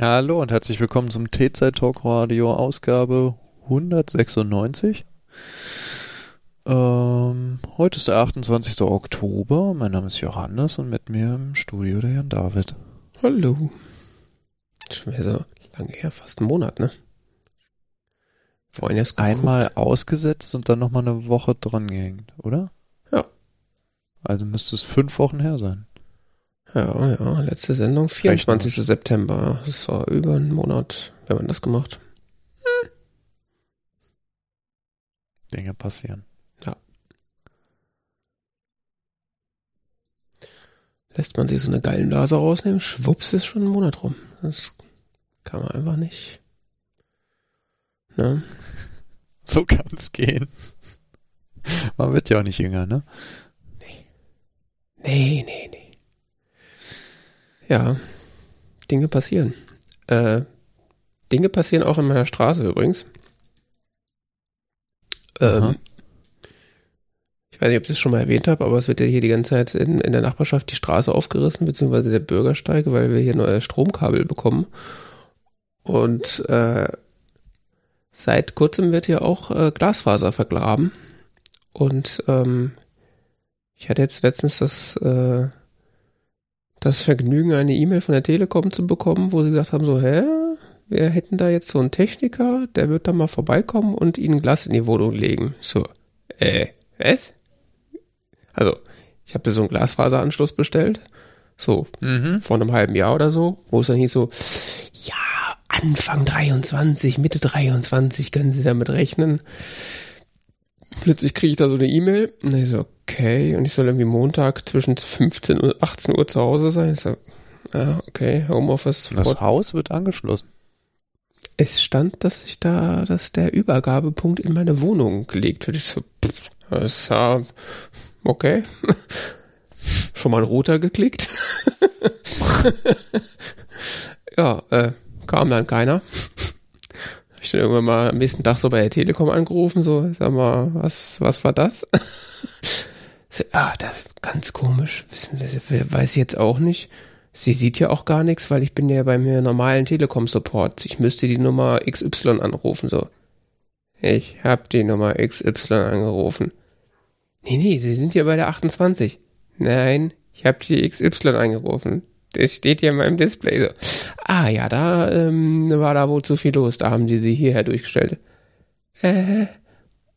Hallo und herzlich willkommen zum T-Zeit Talk Radio Ausgabe 196. Ähm, heute ist der 28. Oktober. Mein Name ist Johannes und mit mir im Studio der Jan David. Hallo. Schon wieder so lange her, fast einen Monat, ne? Vorhin erst Einmal ausgesetzt und dann nochmal eine Woche dran gehängt, oder? Ja. Also müsste es fünf Wochen her sein. Ja, ja, letzte Sendung, 24. September. Das war über einen Monat, wenn man das gemacht. Hm. Dinge passieren. Ja. Lässt man sich so eine geile Nase rausnehmen, schwupps ist schon ein Monat rum. Das kann man einfach nicht. Ne? So kann es gehen. Man wird ja auch nicht jünger, ne? Nee. Nee, nee, nee. Ja, Dinge passieren. Äh, Dinge passieren auch in meiner Straße übrigens. Ähm, ich weiß nicht, ob ich das schon mal erwähnt habe, aber es wird ja hier die ganze Zeit in, in der Nachbarschaft die Straße aufgerissen, beziehungsweise der Bürgersteig, weil wir hier neue Stromkabel bekommen. Und äh, seit kurzem wird hier auch äh, Glasfaser vergraben. Und ähm, ich hatte jetzt letztens das äh, das Vergnügen, eine E-Mail von der Telekom zu bekommen, wo sie gesagt haben, so, hä, wir hätten da jetzt so einen Techniker, der wird da mal vorbeikommen und ihnen Glas in die Wohnung legen. So, äh, was? Also, ich habe so einen Glasfaseranschluss bestellt, so mhm. vor einem halben Jahr oder so, wo es dann hieß so, ja, Anfang 23, Mitte 23 können Sie damit rechnen. Plötzlich kriege ich da so eine E-Mail und ich so, okay, und ich soll irgendwie Montag zwischen 15 und 18 Uhr zu Hause sein. Ich so, ja, okay, Homeoffice. Das Haus wird angeschlossen. Es stand, dass ich da, dass der Übergabepunkt in meine Wohnung gelegt wird. Ich so, pff, das ist ja, okay. Schon mal ein roter geklickt. ja, äh, kam dann keiner ich dann irgendwann mal am nächsten Tag so bei der Telekom angerufen, so, sag mal, was, was war das? so, ah, das, ganz komisch, weiß ich jetzt auch nicht. Sie sieht ja auch gar nichts, weil ich bin ja beim normalen Telekom-Support. Ich müsste die Nummer XY anrufen, so. Ich hab die Nummer XY angerufen. Nee, nee, Sie sind ja bei der 28. Nein, ich hab die XY angerufen. Das steht hier in meinem Display so. Ah ja, da ähm, war da wohl zu viel los. Da haben die sie hierher durchgestellt. Äh,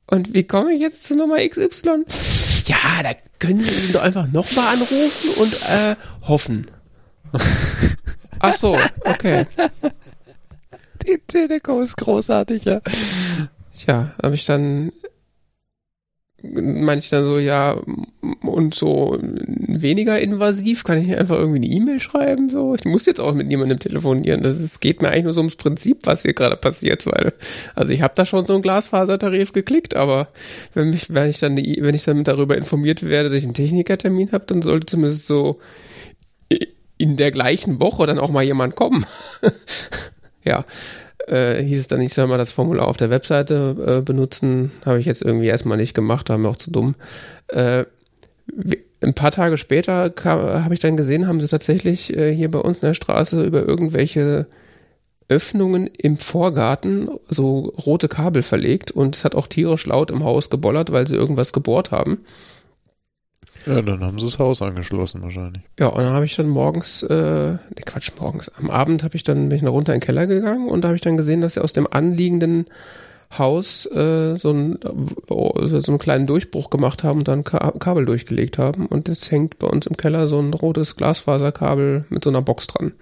und wie komme ich jetzt zu Nummer XY? Ja, da können Sie doch einfach nochmal anrufen und äh, hoffen. Ach so, okay. Die Telekom ist großartig, ja. Tja, habe ich dann meine ich dann so, ja, und so weniger invasiv, kann ich einfach irgendwie eine E-Mail schreiben, so. Ich muss jetzt auch mit niemandem telefonieren. Das ist, geht mir eigentlich nur so ums Prinzip, was hier gerade passiert, weil, also ich habe da schon so einen Glasfasertarif geklickt, aber wenn mich, wenn ich dann, wenn ich dann darüber informiert werde, dass ich einen Technikertermin habe, dann sollte zumindest so in der gleichen Woche dann auch mal jemand kommen. ja, äh, hieß es dann, ich soll mal das Formular auf der Webseite äh, benutzen. Habe ich jetzt irgendwie erstmal nicht gemacht, da haben wir auch zu dumm. Äh, ein paar Tage später habe ich dann gesehen, haben sie tatsächlich äh, hier bei uns in der Straße über irgendwelche Öffnungen im Vorgarten so rote Kabel verlegt und es hat auch tierisch laut im Haus gebollert, weil sie irgendwas gebohrt haben. Ja, dann haben sie das Haus angeschlossen wahrscheinlich. Ja, und dann habe ich dann morgens, äh, ne Quatsch, morgens, am Abend habe ich dann, bin ich noch runter in den Keller gegangen und da habe ich dann gesehen, dass sie aus dem anliegenden Haus äh, so, ein, so einen kleinen Durchbruch gemacht haben und dann Ka Kabel durchgelegt haben. Und jetzt hängt bei uns im Keller so ein rotes Glasfaserkabel mit so einer Box dran.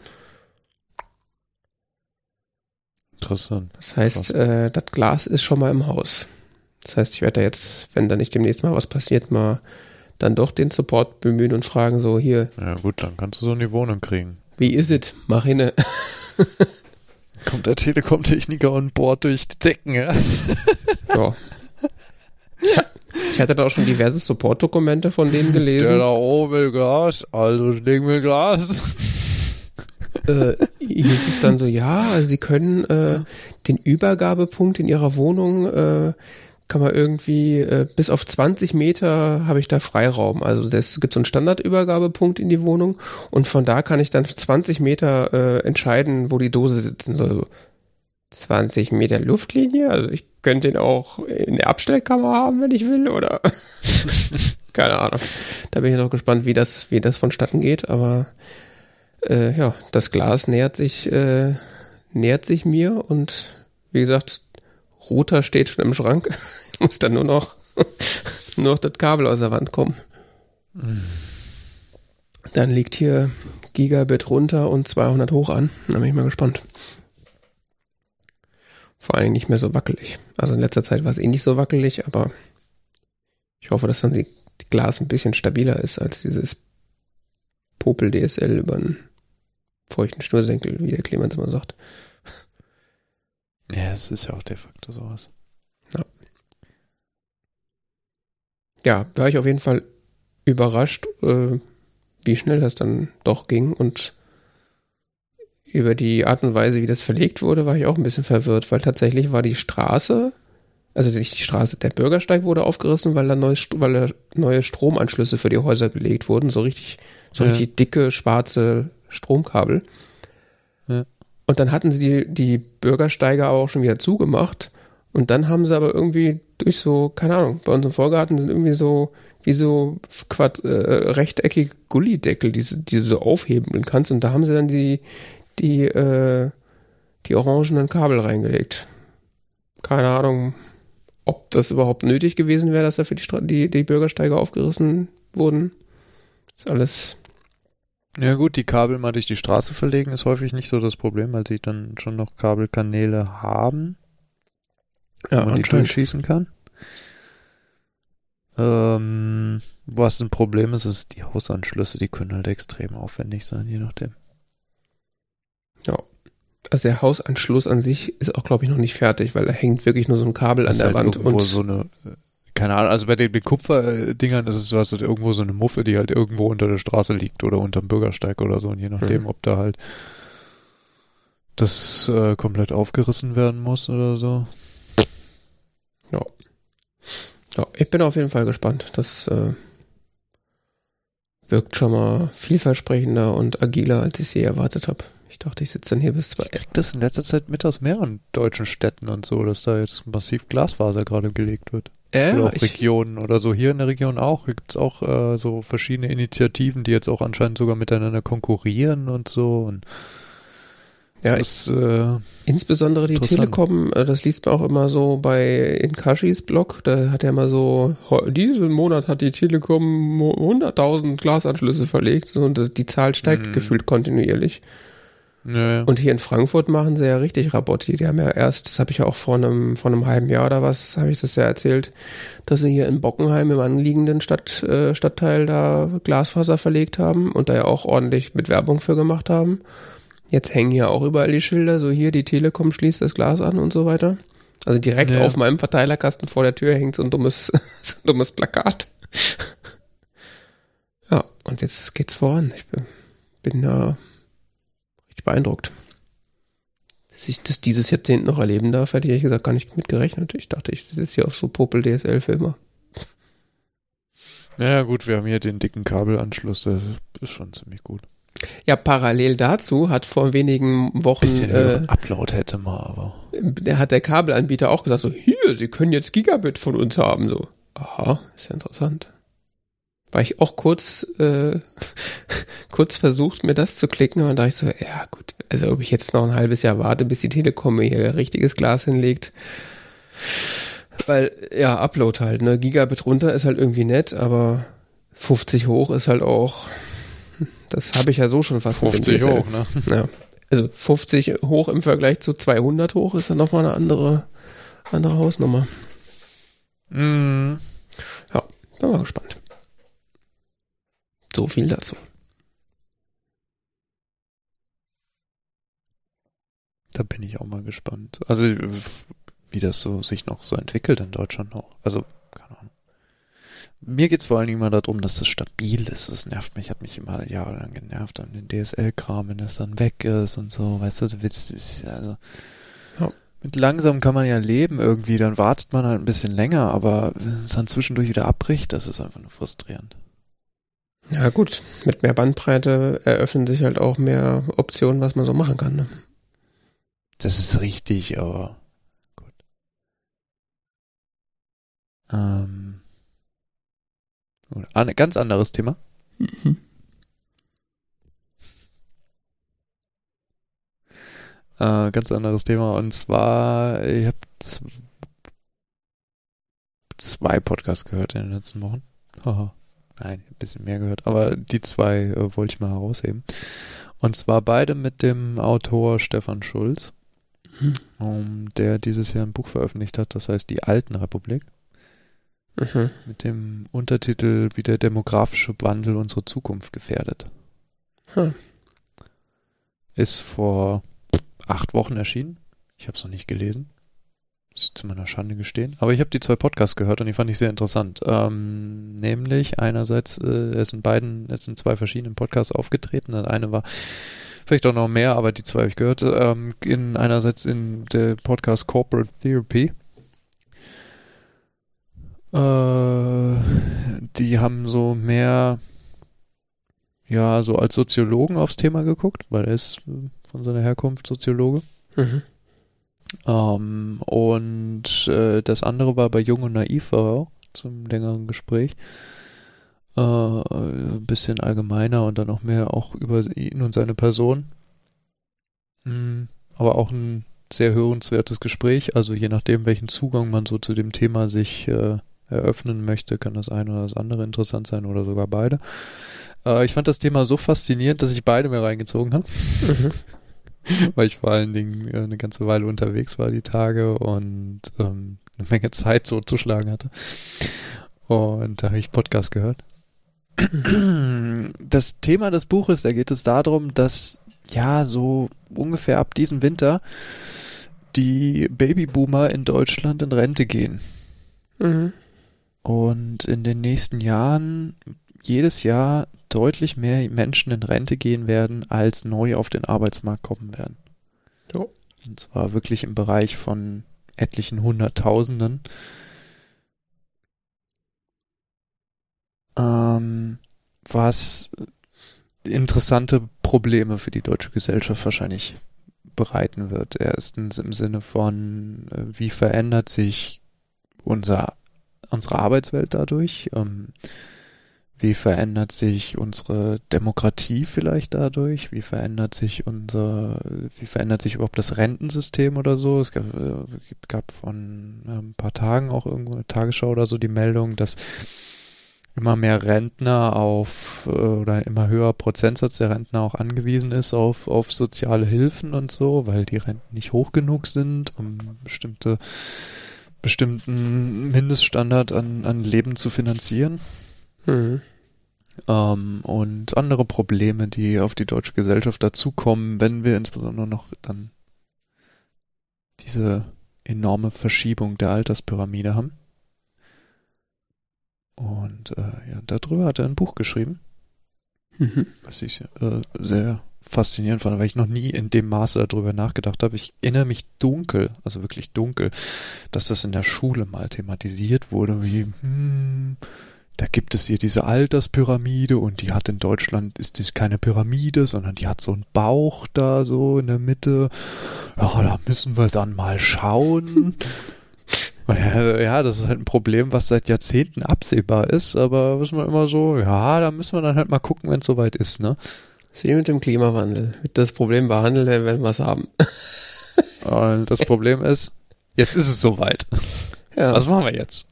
Interessant. Das heißt, äh, das Glas ist schon mal im Haus. Das heißt, ich werde da jetzt, wenn da nicht demnächst mal was passiert, mal dann doch den Support bemühen und fragen so hier. Ja gut, dann kannst du so in die Wohnung kriegen. Wie ist es? Mach hinne. Kommt der Telekom-Techniker und bohrt durch die Decken, ja. ja. Ich, ich, hatte da auch schon diverse Support-Dokumente von denen gelesen. Der da oben will Glas, also legen wir Glas. Äh, hieß es dann so, ja, sie können äh, den Übergabepunkt in ihrer Wohnung äh, kann man irgendwie äh, bis auf 20 Meter habe ich da Freiraum. Also es gibt so einen Standardübergabepunkt in die Wohnung und von da kann ich dann 20 Meter äh, entscheiden, wo die Dose sitzen soll. 20 Meter Luftlinie, also ich könnte den auch in der Abstellkammer haben, wenn ich will, oder? Keine Ahnung. Da bin ich noch gespannt, wie das, wie das vonstatten geht, aber äh, ja, das Glas nähert sich, äh, nähert sich mir und wie gesagt, Router steht schon im Schrank. Ich muss dann nur noch, nur noch das Kabel aus der Wand kommen. Dann liegt hier Gigabit runter und 200 hoch an. Da bin ich mal gespannt. Vor allen Dingen nicht mehr so wackelig. Also in letzter Zeit war es eh nicht so wackelig, aber ich hoffe, dass dann die, Glas ein bisschen stabiler ist als dieses Popel DSL über einen feuchten Schnursenkel, wie der Clemens immer sagt. Ja, es ist ja auch de facto sowas. Ja. Ja, war ich auf jeden Fall überrascht, äh, wie schnell das dann doch ging und über die Art und Weise, wie das verlegt wurde, war ich auch ein bisschen verwirrt, weil tatsächlich war die Straße, also nicht die Straße, der Bürgersteig wurde aufgerissen, weil da neue, weil da neue Stromanschlüsse für die Häuser gelegt wurden, so richtig, so Ja. richtig dicke schwarze Stromkabel. Und dann hatten sie die, die Bürgersteige aber auch schon wieder zugemacht. Und dann haben sie aber irgendwie durch so, keine Ahnung, bei uns im Vorgarten sind irgendwie so, wie so quad, äh, rechteckige Gullideckel, die, die du so aufhebeln kannst. Und da haben sie dann die, die, äh, die orangenen Kabel reingelegt. Keine Ahnung, ob das überhaupt nötig gewesen wäre, dass da für die, die, die Bürgersteige aufgerissen wurden. Ist alles, Ja gut, die Kabel mal durch die Straße verlegen ist häufig nicht so das Problem, weil sie dann schon noch Kabelkanäle haben, wo ja, man die durchschießen kann. Ähm, was ein Problem ist, ist die Hausanschlüsse, die können halt extrem aufwendig sein, je nachdem. Also der Hausanschluss an sich ist auch, glaube ich, noch nicht fertig, weil da hängt wirklich nur so ein Kabel an Das ist der halt Wand und so eine, äh, keine Ahnung, also bei den, den Kupferdingern ist es so, hast du irgendwo so eine Muffe, die halt irgendwo unter der Straße liegt oder unterm Bürgersteig oder so, und je nachdem, Mhm. ob da halt das äh, komplett aufgerissen werden muss oder so. ja, ich bin auf jeden Fall gespannt. Das äh, wirkt schon mal vielversprechender und agiler, als ich sie erwartet habe. Ich dachte, ich sitze dann hier bis zwei. Ich krieg das in letzter Zeit mit aus mehreren deutschen Städten und so, dass da jetzt massiv Glasfaser gerade gelegt wird. Oder Ja, auch Regionen oder so. Hier in der Region auch. Hier gibt's auch äh, so verschiedene Initiativen, die jetzt auch anscheinend sogar miteinander konkurrieren und so. Und Ja, ist, äh, insbesondere die. Telekom, äh, das liest man auch immer so bei in Kashis Blog, da hat er immer so, "Heu- diesen Monat hat die Telekom mo- 100.000 Glasanschlüsse verlegt und äh, die Zahl steigt Mhm. gefühlt kontinuierlich. Ja, Und hier in Frankfurt machen sie ja richtig Rabotti. Die haben ja erst, das habe ich ja auch vor einem, vor einem halben Jahr oder was, habe ich das ja erzählt, dass sie hier in Bockenheim im anliegenden Stadt, äh, Stadtteil da Glasfaser verlegt haben und da ja auch ordentlich mit Werbung für gemacht haben. Jetzt hängen hier auch überall die Schilder, so hier die Telekom schließt das Glas an und so weiter. Also direkt Ja. auf meinem Verteilerkasten vor der Tür hängt so ein dummes, so ein dummes Plakat. ja, und jetzt geht's voran. Ich bin, bin da richtig beeindruckt. Dass ich das dieses Jahrzehnt noch erleben darf, hätte ich ehrlich gesagt gar nicht mit gerechnet. Ich dachte, ich sitze hier auf so Popel DSL für immer. ja, gut, wir haben hier den dicken Kabelanschluss, das ist schon ziemlich gut. Ja, parallel dazu hat vor wenigen Wochen Bisschen äh, Upload hätte man, aber. der hat der Kabelanbieter auch gesagt, so, hier, Sie können jetzt Gigabit von uns haben, so. Aha, ist ja interessant. War ich auch kurz, äh, kurz versucht, mir das zu klicken, und da dachte ich so, ja gut, also ob ich jetzt noch ein halbes Jahr warte, bis die Telekom mir hier richtiges Glas hinlegt. Weil, ja, Upload halt, ne, Gigabit runter ist halt irgendwie nett, aber 50 hoch ist halt auch, das habe ich ja so schon fast mit dem 50 DSL. hoch, ne? Ja. Also 50 hoch im Vergleich zu 200 hoch ist dann nochmal eine andere, andere Hausnummer. Mhm. Bin mal gespannt. So viel dazu. Da bin ich auch mal gespannt. Also, wie das so sich noch so entwickelt in Deutschland noch. Also, keine Ahnung. Mir geht's vor allen Dingen mal darum, dass es stabil ist. Das nervt mich, hat mich immer jahrelang genervt an den DSL-Kram, wenn das dann weg ist und so, weißt du, du willst, ist- also, Ja. mit langsam kann man ja leben irgendwie, dann wartet man halt ein bisschen länger, aber wenn es dann zwischendurch wieder abbricht, das ist einfach nur frustrierend. Ja gut, mit mehr Bandbreite eröffnen sich halt auch mehr Optionen, was man so machen kann. Ne? Das ist richtig, aber gut. Ähm, ein ganz anderes Thema. Mhm. Äh, ganz anderes Thema. Und zwar, ich habe zwei Podcasts gehört in den letzten Wochen. Haha. Nein, ein bisschen mehr gehört, aber die zwei äh, wollte ich mal herausheben. Und zwar beide mit dem Autor Stefan Schulz, mhm. um, der dieses Jahr ein Buch veröffentlicht hat, das heißt Die Alten Republik. Mhm. Mit dem Untertitel Wie der demografische Wandel unsere Zukunft gefährdet. Hm. Ist vor acht Wochen erschienen. Ich habe es noch nicht gelesen. Ich zu meiner Schande gestehen. Aber ich habe die zwei Podcasts gehört und die fand ich sehr interessant. Ähm, nämlich einerseits, äh, es sind beiden, es sind zwei verschiedene Podcasts aufgetreten. Das eine war vielleicht auch noch mehr, aber die zwei habe ich gehört. Ähm, in einerseits in der Podcast Corporate Therapy. Äh, die haben so mehr ja, so als Soziologen aufs Thema geguckt, weil er ist äh, von seiner Herkunft Soziologe. Mhm. Ähm, und äh, das andere war bei Jung und Naiv war auch zum längeren Gespräch. Äh, ein bisschen allgemeiner und dann noch mehr auch über ihn und seine Person. Mhm. Aber auch ein sehr hörenswertes Gespräch. Also je nachdem, welchen Zugang man so zu dem Thema sich äh, eröffnen möchte, kann das eine oder das andere interessant sein oder sogar beide. Äh, ich fand das Thema so faszinierend, dass ich beide mir reingezogen habe. Mhm. Weil ich vor allen Dingen äh, eine ganze Weile unterwegs war die Tage und ähm, eine Menge Zeit so zu schlagen hatte. Und da habe ich Podcast gehört. Das Thema des Buches, da geht es darum, dass ja so ungefähr ab diesem Winter die Babyboomer in Deutschland in Rente gehen. Mhm. Und in den nächsten Jahren jedes Jahr deutlich mehr Menschen in Rente gehen werden, als neu auf den Arbeitsmarkt kommen werden. Jo. Und zwar wirklich im Bereich von etlichen Hunderttausenden. Ähm, was interessante Probleme für die deutsche Gesellschaft wahrscheinlich bereiten wird. Erstens im Sinne von, äh, wie verändert sich unser, unsere Arbeitswelt dadurch? Ähm, wie verändert sich unsere Demokratie vielleicht dadurch? Wie verändert sich unser, wie verändert sich überhaupt das Rentensystem oder so? Es gab, äh, gab von ein paar Tagen auch irgendwo eine Tagesschau oder so die Meldung, dass immer mehr Rentner auf äh, oder immer höher Prozentsatz der Rentner auch angewiesen ist auf, auf soziale Hilfen und so, weil die Renten nicht hoch genug sind, um bestimmte bestimmten Mindeststandard an, an Leben zu finanzieren. Mhm. Ähm, und andere Probleme, die auf die deutsche Gesellschaft dazukommen, wenn wir insbesondere noch dann diese enorme Verschiebung der Alterspyramide haben. Und äh, ja, darüber hat er ein Buch geschrieben. Mhm. Was ich äh, sehr faszinierend fand, weil ich noch nie in dem Maße darüber nachgedacht habe. Ich erinnere mich dunkel, also wirklich dunkel, dass das in der Schule mal thematisiert wurde, wie, hm, da gibt es hier diese Alterspyramide und die hat in Deutschland, ist das keine Pyramide, sondern die hat so einen Bauch da so in der Mitte. Ja, da müssen wir dann mal schauen. ja, das ist halt ein Problem, was seit Jahrzehnten absehbar ist, aber wissen wir immer so, ja, da müssen wir dann halt mal gucken, wenn es soweit ist, ne? Sie mit dem Klimawandel. Das Problem behandeln, wenn wir es haben. Und das Problem ist, jetzt ist es soweit. Ja. Was machen wir jetzt?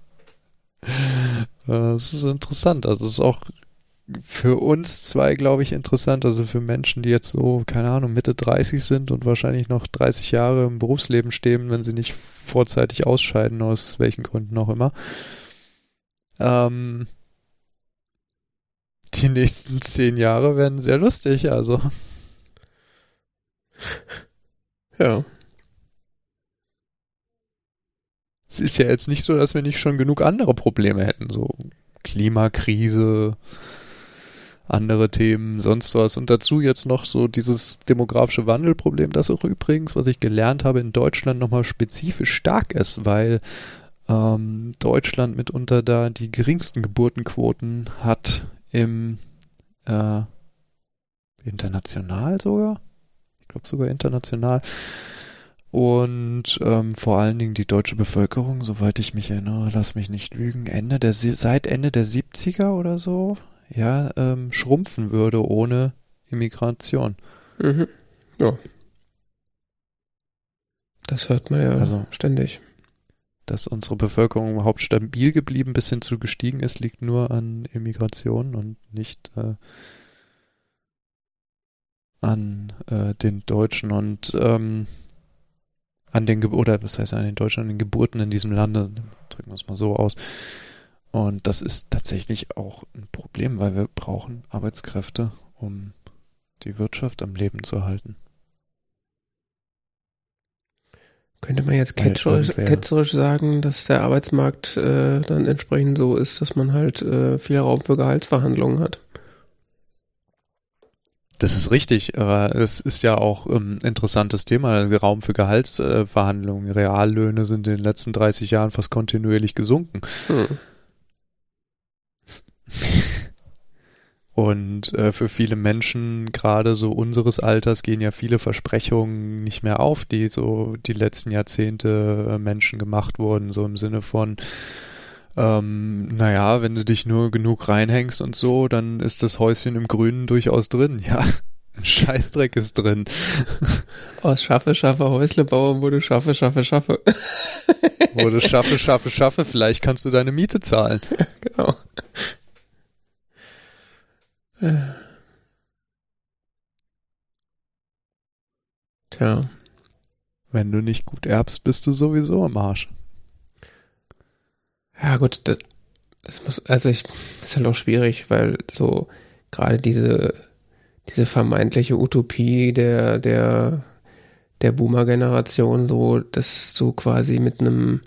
Das ist interessant. Also es ist auch für uns zwei, glaube ich, interessant. Also für Menschen, die jetzt so, keine Ahnung, Mitte 30 sind und wahrscheinlich noch 30 Jahre im Berufsleben stehen, wenn sie nicht vorzeitig ausscheiden, aus welchen Gründen auch immer. Ähm, die nächsten zehn Jahre werden sehr lustig, also. Ja. Es ist ja jetzt nicht so, dass wir nicht schon genug andere Probleme hätten, so Klimakrise, andere Themen, sonst was. Und dazu jetzt noch so dieses demografische Wandelproblem, das auch übrigens, was ich gelernt habe, in Deutschland nochmal spezifisch stark ist, weil ähm, Deutschland mitunter da die geringsten Geburtenquoten hat im äh, international sogar. Ich glaube sogar international. Und ähm, vor allen Dingen die deutsche Bevölkerung, soweit ich mich erinnere, lass mich nicht lügen, Ende der seit Ende der 70er oder so, ja, ähm, schrumpfen würde ohne Immigration. Mhm. Ja. Das hört man ja also, ständig. Dass unsere Bevölkerung überhaupt stabil geblieben bis hin zu gestiegen ist, liegt nur an Immigration und nicht äh, an äh, den Deutschen. Und ähm, an den Ge oder was heißt an den Deutschen, an den Geburten in diesem Lande, drücken wir es mal so aus. Und das ist tatsächlich auch ein Problem, weil wir brauchen Arbeitskräfte, um die Wirtschaft am Leben zu halten. Könnte man jetzt ketzerisch, ketzerisch sagen, dass der Arbeitsmarkt äh, dann entsprechend so ist, dass man halt äh, viel Raum für Gehaltsverhandlungen hat? Das ist richtig, aber es ist ja auch ein ähm, interessantes Thema. Raum für Gehaltsverhandlungen. Reallöhne sind in den letzten 30 Jahren fast kontinuierlich gesunken. Hm. Und äh, für viele Menschen, gerade so unseres Alters, gehen ja viele Versprechungen nicht mehr auf, die so die letzten Jahrzehnte äh, Menschen gemacht wurden, so im Sinne von, ähm, naja, wenn du dich nur genug reinhängst und so, dann ist das Häuschen im Grünen durchaus drin. Ja, Scheißdreck ist drin. Aus Schaffe, Schaffe, Häusle bauen wurde Schaffe, Schaffe, Schaffe. wurde Schaffe, Schaffe, Schaffe, vielleicht kannst du deine Miete zahlen. genau. Tja. Wenn du nicht gut erbst, bist du sowieso am Arsch. Ja, gut, das, das muss, also ich, ist halt auch schwierig, weil so gerade diese, diese vermeintliche Utopie der, der, der Boomer-Generation, so, dass du quasi mit einem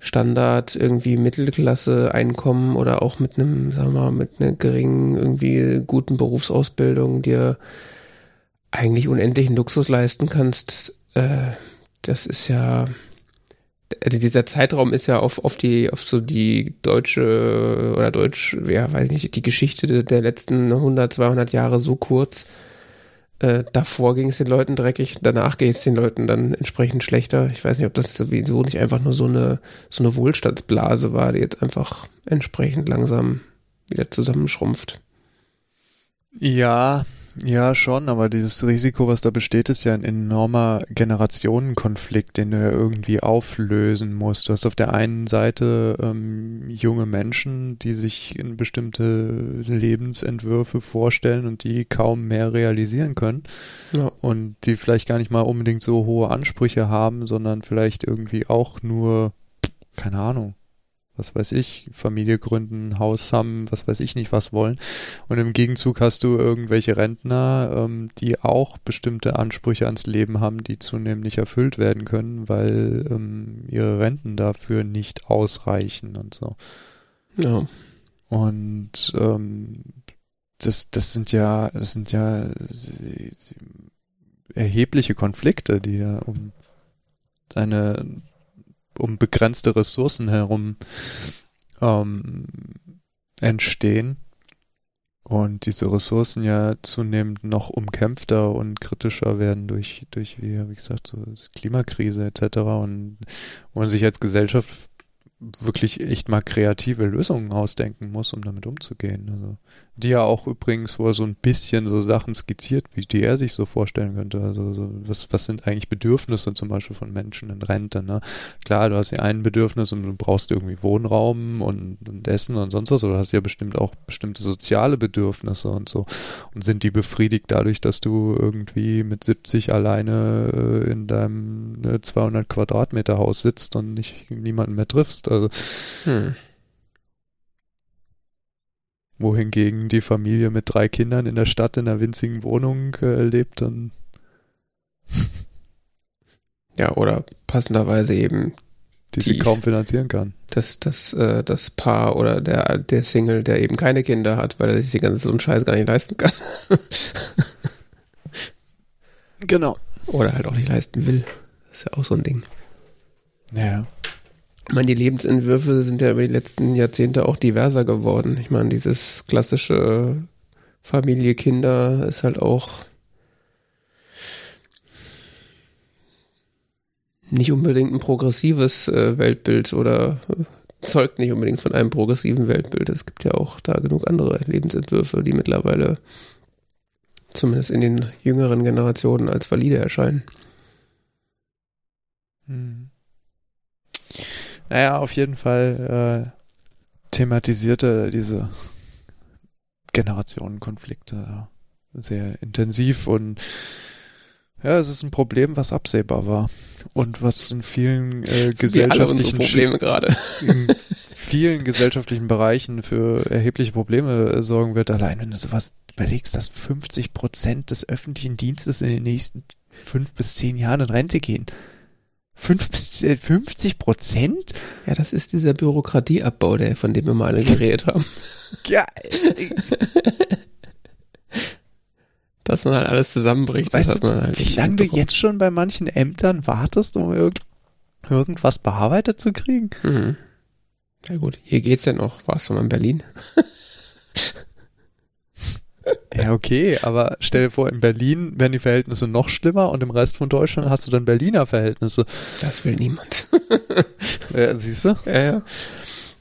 Standard irgendwie Mittelklasse-Einkommen oder auch mit einem, sagen wir mal, mit einer geringen, irgendwie guten Berufsausbildung dir eigentlich unendlichen Luxus leisten kannst, äh, das ist ja, dieser Zeitraum ist ja auf, auf die, auf so die deutsche oder deutsch, ja, weiß nicht, die Geschichte der letzten 100, 200 Jahre so kurz. Äh, davor ging es den Leuten dreckig, danach geht es den Leuten dann entsprechend schlechter. Ich weiß nicht, ob das sowieso nicht einfach nur so eine, so eine Wohlstandsblase war, die jetzt einfach entsprechend langsam wieder zusammenschrumpft. Ja, ja, schon, aber dieses Risiko, was da besteht, ist ja ein enormer Generationenkonflikt, den du ja irgendwie auflösen musst. Du hast auf der einen Seite ähm, junge Menschen, die sich in bestimmte Lebensentwürfe vorstellen und die kaum mehr realisieren können. Ja. Und die vielleicht gar nicht mal unbedingt so hohe Ansprüche haben, sondern vielleicht irgendwie auch nur, keine Ahnung, was weiß ich, Familie gründen, Haus haben, was weiß ich nicht was wollen. Und im Gegenzug hast du irgendwelche Rentner, ähm, die auch bestimmte Ansprüche ans Leben haben, die zunehmend nicht erfüllt werden können, weil ähm, ihre Renten dafür nicht ausreichen und so. Ja. Und ähm, das, das sind ja, das sind ja erhebliche Konflikte, die ja um seine um begrenzte Ressourcen herum ähm, entstehen und diese Ressourcen ja zunehmend noch umkämpfter und kritischer werden durch, durch wie ich gesagt, so Klimakrise etc. und wo man sich als Gesellschaft wirklich echt mal kreative Lösungen ausdenken muss, um damit umzugehen. Also, die ja auch übrigens, wo er so ein bisschen so Sachen skizziert, wie die er sich so vorstellen könnte. Also so, was, was sind eigentlich Bedürfnisse zum Beispiel von Menschen in Rente? Ne? Klar, du hast ja ein Bedürfnis und du brauchst irgendwie Wohnraum und, und Essen und sonst was, aber du hast ja bestimmt auch bestimmte soziale Bedürfnisse und so. Und sind die befriedigt dadurch, dass du irgendwie mit 70 alleine äh, in deinem äh, 200 Quadratmeter Haus sitzt und nicht niemanden mehr triffst? Also, hm. wohingegen die Familie mit drei Kindern in der Stadt in einer winzigen Wohnung äh, lebt, dann. ja, oder passenderweise eben die, sie Die- kaum finanzieren kann. Das, das, äh, das Paar oder der, der Single, der eben keine Kinder hat, weil er sich den ganzen so einen Scheiß gar nicht leisten kann. Genau. Oder halt auch nicht leisten will. Das ist ja auch so ein Ding. Ja. Ich meine, die Lebensentwürfe sind ja über die letzten Jahrzehnte auch diverser geworden. Ich meine, dieses klassische Familie, Kinder ist halt auch nicht unbedingt ein progressives äh, Weltbild oder äh, zeugt nicht unbedingt von einem progressiven Weltbild. Es gibt ja auch da genug andere Lebensentwürfe, die mittlerweile zumindest in den jüngeren Generationen als valide erscheinen. Hm. Naja, auf jeden Fall äh, thematisierte diese Generationenkonflikte sehr intensiv und ja, es ist ein Problem, was absehbar war und was in vielen äh, gesellschaftlichen Probleme gerade. in vielen gesellschaftlichen Bereichen für erhebliche Probleme äh, sorgen wird. Allein wenn du sowas überlegst, dass 50 Prozent des öffentlichen Dienstes in den nächsten fünf bis zehn Jahren in Rente gehen. Fünf bis äh, 50 Prozent? Ja, das ist dieser Bürokratieabbau, der, von dem wir mal alle geredet haben. Ja, Dass dann halt alles zusammenbricht. das weißt hat man halt wie lange du jetzt schon bei manchen Ämtern wartest, um irgend, irgendwas bearbeitet zu kriegen? Mhm. Ja gut, hier geht's ja noch. Warst du mal in Berlin? Ja, okay, aber stell dir vor, in Berlin werden die Verhältnisse noch schlimmer und im Rest von Deutschland hast du dann Berliner Verhältnisse. Das will niemand. Äh, siehst du? ja, ja.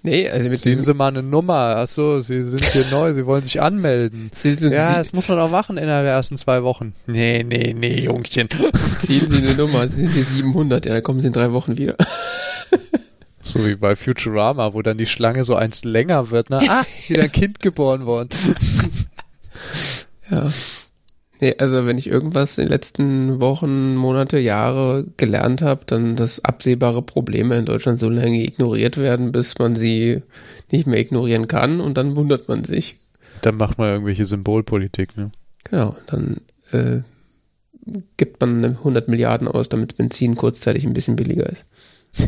Nee, also mit Ziehen diesem, Sie mal eine Nummer. Achso, Sie sind hier neu, Sie wollen sich anmelden. Sie sind, Ja, Sie, das muss man auch machen innerhalb der ersten zwei Wochen. Nee, nee, nee, Jungchen. ziehen Sie eine Nummer. Sie sind hier 700. Ja, dann kommen Sie in drei Wochen wieder. So wie bei Futurama, wo dann die Schlange so eins länger wird. Ne? Ah, wieder ein Kind geboren worden. Ja. Nee, also wenn ich irgendwas in den letzten Wochen, Monate, Jahre gelernt habe, dann, dass absehbare Probleme in Deutschland so lange ignoriert werden, bis man sie nicht mehr ignorieren kann und dann wundert man sich. Dann macht man irgendwelche Symbolpolitik. Ne? Genau, dann äh, gibt man 100 Milliarden aus, damit Benzin kurzzeitig ein bisschen billiger ist.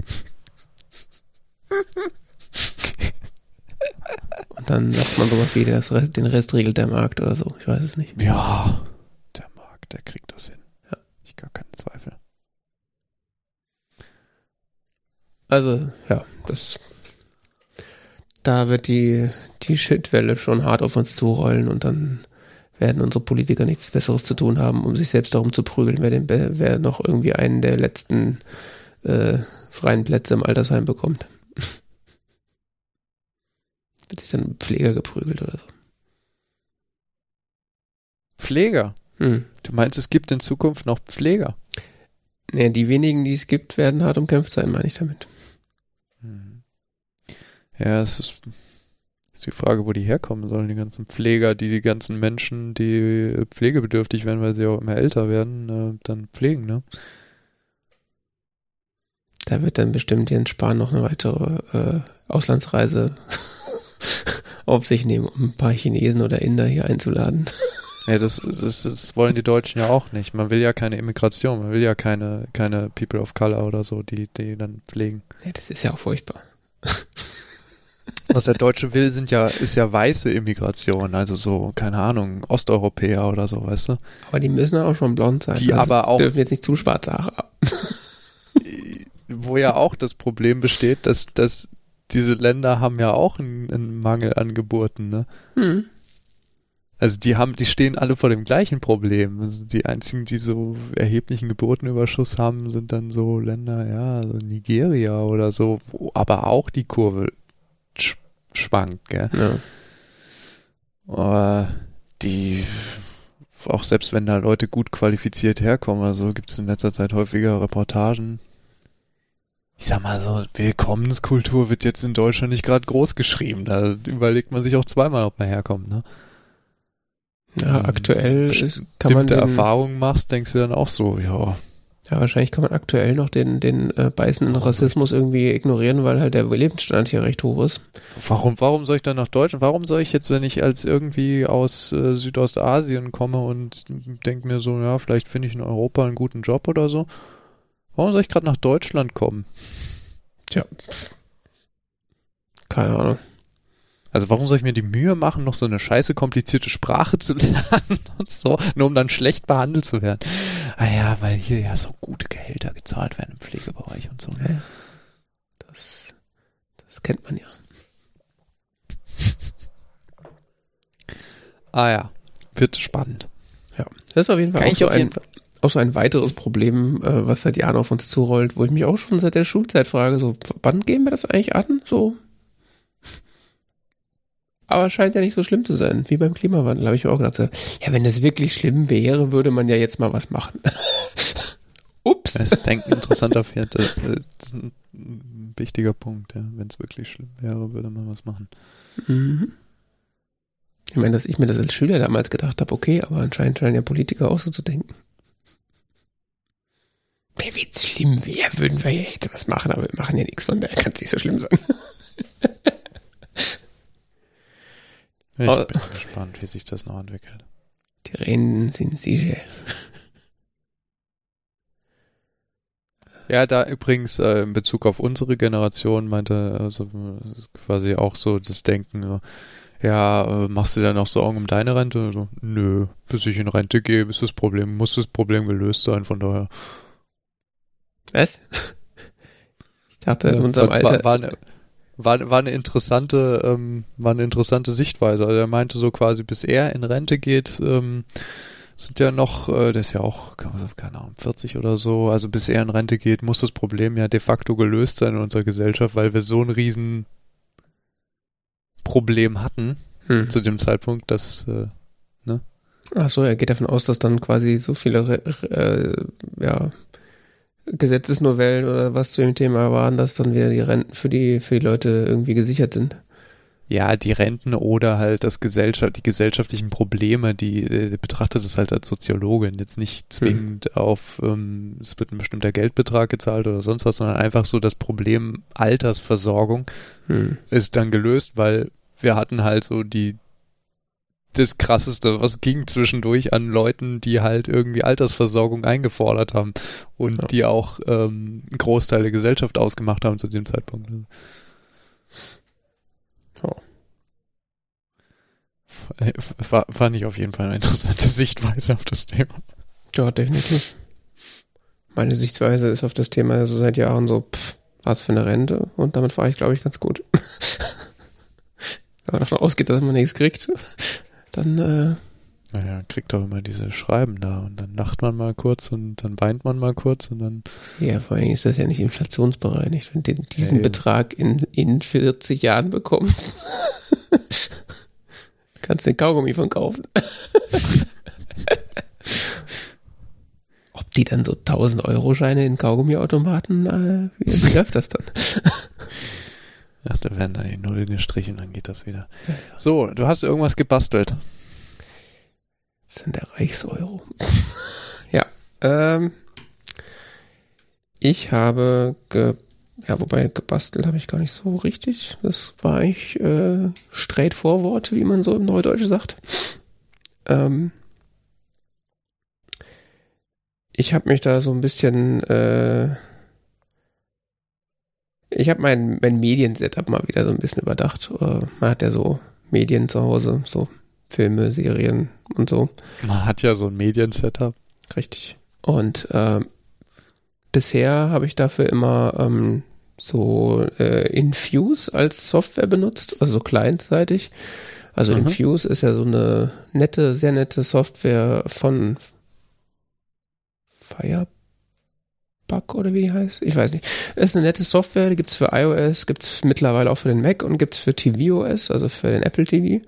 Und dann sagt man sowas wie, das Rest, den Rest regelt der Markt oder so. Ich weiß es nicht. Ja, der Markt, der kriegt das hin. Ja. Ich gar keinen Zweifel. Also, ja, das. Da wird die, die Shitwelle schon hart auf uns zurollen und dann werden unsere Politiker nichts Besseres zu tun haben, um sich selbst darum zu prügeln, wer, den, wer noch irgendwie einen der letzten äh, freien Plätze im Altersheim bekommt. Wird sich dann Pfleger geprügelt oder so. Pfleger. Hm. Du meinst, es gibt in Zukunft noch Pfleger? Nee, die wenigen, die es gibt, werden hart umkämpft sein, meine ich damit. Mhm. Ja, es ist, ist die Frage, wo die herkommen sollen, die ganzen Pfleger, die die ganzen Menschen, die pflegebedürftig werden, weil sie auch immer älter werden, äh, dann pflegen, ne? Da wird dann bestimmt Jens Spahn noch eine weitere äh, Auslandsreise auf sich nehmen, um ein paar Chinesen oder Inder hier einzuladen. Ja, das, das, das wollen die Deutschen ja auch nicht. Man will ja keine Immigration, man will ja keine, keine People of Color oder so, die, die dann pflegen. Ja, das ist ja auch furchtbar. Was der Deutsche will, sind ja, ist ja weiße Immigration, also so, keine Ahnung, Osteuropäer oder so, weißt du? Aber die müssen ja auch schon blond sein. Die Also aber auch- dürfen jetzt nicht zu schwarze Haare haben. Wo ja auch das Problem besteht, dass, dass diese Länder haben ja auch einen, einen Mangel an Geburten, ne? Hm. Also die haben, die stehen alle vor dem gleichen Problem. Also die einzigen, die so erheblichen Geburtenüberschuss haben, sind dann so Länder, ja, so Nigeria oder so, wo aber auch die Kurve sch schwankt, gell? Ja. Aber die, auch selbst wenn da Leute gut qualifiziert herkommen oder so, gibt es in letzter Zeit häufiger Reportagen. Ich sag mal so, Willkommenskultur wird jetzt in Deutschland nicht gerade groß geschrieben. Da überlegt man sich auch zweimal, ob man herkommt, ne? ja, Ähm, aktuell ist, kann man den, Erfahrungen machst, denkst du dann auch so, ja, ja, wahrscheinlich kann man aktuell noch den, den äh, beißenden Rassismus irgendwie ignorieren, weil halt der Lebensstand hier recht hoch ist. warum, warum soll ich dann nach Deutschland, warum soll ich jetzt, wenn ich als irgendwie aus äh, Südostasien komme und denke mir so, ja, vielleicht finde ich in Europa einen guten Job oder so, warum soll ich gerade nach Deutschland kommen? Tja. Keine Ahnung. Also warum soll ich mir die Mühe machen, noch so eine scheiße komplizierte Sprache zu lernen und so, nur um dann schlecht behandelt zu werden? Ah ja, weil hier ja so gute Gehälter gezahlt werden im Pflegebereich und so. Ne? Das, das kennt man ja. Ah ja, wird spannend. Ja, das ist auf jeden Fall Kann auch ich so, auf ein, jeden Fall- auch so ein weiteres Problem, äh, was seit Jahren auf uns zurollt, wo ich mich auch schon seit der Schulzeit frage, so, wann gehen wir das eigentlich an? So. Aber scheint ja nicht so schlimm zu sein, wie beim Klimawandel, habe ich mir auch gedacht. So, ja, wenn das wirklich schlimm wäre, würde man ja jetzt mal was machen. Ups. Das ist ein interessanter Pferd. Das ist ein wichtiger Punkt, ja. Wenn es wirklich schlimm wäre, würde man was machen. Mhm. Ich meine, dass ich mir das als Schüler damals gedacht habe, okay, aber anscheinend scheinen ja Politiker auch so zu denken. Wenn es schlimm wäre, würden wir ja jetzt was machen, aber wir machen ja nichts, von daher kann es nicht so schlimm sein. Ich Aber- bin gespannt, wie sich das noch entwickelt. Die Rennen sind sicher. Ja, da übrigens äh, in Bezug auf unsere Generation meinte also quasi auch so das Denken, ja, äh, machst du dann auch Sorgen um deine Rente? So, nö, bis ich in Rente gehe, ist das Problem, muss das Problem gelöst sein, von daher. Was? Ich dachte, in unserem war, Alter. War, war, eine, war, war eine interessante, ähm, war eine interessante Sichtweise. Also er meinte so quasi, bis er in Rente geht, ähm, sind ja noch, äh, der ist ja auch, keine Ahnung, 40 oder so, also bis er in Rente geht, muss das Problem ja de facto gelöst sein in unserer Gesellschaft, weil wir so ein riesen Problem hatten hm. zu dem Zeitpunkt, dass äh, Ach so, er geht davon aus, dass dann quasi so viele äh, ja, Gesetzesnovellen oder was zu dem Thema waren, dass dann wieder die Renten für die, für die Leute irgendwie gesichert sind. ja, die Renten oder halt das Gesellschaft, die gesellschaftlichen Probleme, die äh, betrachtet es halt als Soziologin, jetzt nicht zwingend auf, ähm, es wird ein bestimmter Geldbetrag gezahlt oder sonst was, sondern einfach so das Problem Altersversorgung Hm. ist dann gelöst, weil wir hatten halt so die das krasseste, was ging zwischendurch an Leuten, die halt irgendwie Altersversorgung eingefordert haben und Ja. die auch ähm, einen Großteil der Gesellschaft ausgemacht haben zu dem Zeitpunkt. F- War, fand ich auf jeden Fall eine interessante Sichtweise auf das Thema. Ja, definitiv. Meine Sichtweise ist auf das Thema so seit Jahren so, pff, was für eine Rente und damit fahre ich, glaube ich, ganz gut. Wenn man davon ausgeht, dass man nichts kriegt, dann, äh, Naja, kriegt doch immer diese Schreiben da und dann lacht man mal kurz und dann weint man mal kurz und dann ja, vor allem ist das ja nicht inflationsbereinigt. Wenn du diesen Ja. Betrag in, in 40 Jahren bekommst, kannst du den Kaugummi von kaufen. Ob die dann so 1000 Euro Scheine in Kaugummiautomaten, äh, wie, wie läuft das dann? ach, da werden da die Nullen gestrichen, dann geht das wieder. So, du hast irgendwas gebastelt. Das dann der Reichseuro. ja, ähm, ich habe ge, ja, wobei gebastelt habe ich gar nicht so richtig. Das war eigentlich äh, straightforward, wie man so im Neudeutsch sagt. Ähm, ich habe mich da so ein bisschen, äh, ich habe mein, mein Mediensetup mal wieder so ein bisschen überdacht. Äh, man hat ja so Medien zu Hause, so Filme, Serien und so. Man hat ja so ein Mediensetup. Richtig. Und ähm, bisher habe ich dafür immer ähm, so äh, Infuse als Software benutzt, also so clientseitig. Also Mhm. Infuse ist ja so eine nette, sehr nette Software von Firebug oder wie die heißt. Ich weiß nicht. Ist eine nette Software, die gibt's für iOS, gibt's mittlerweile auch für den Mac und gibt's für tvOS, also für den Apple TV.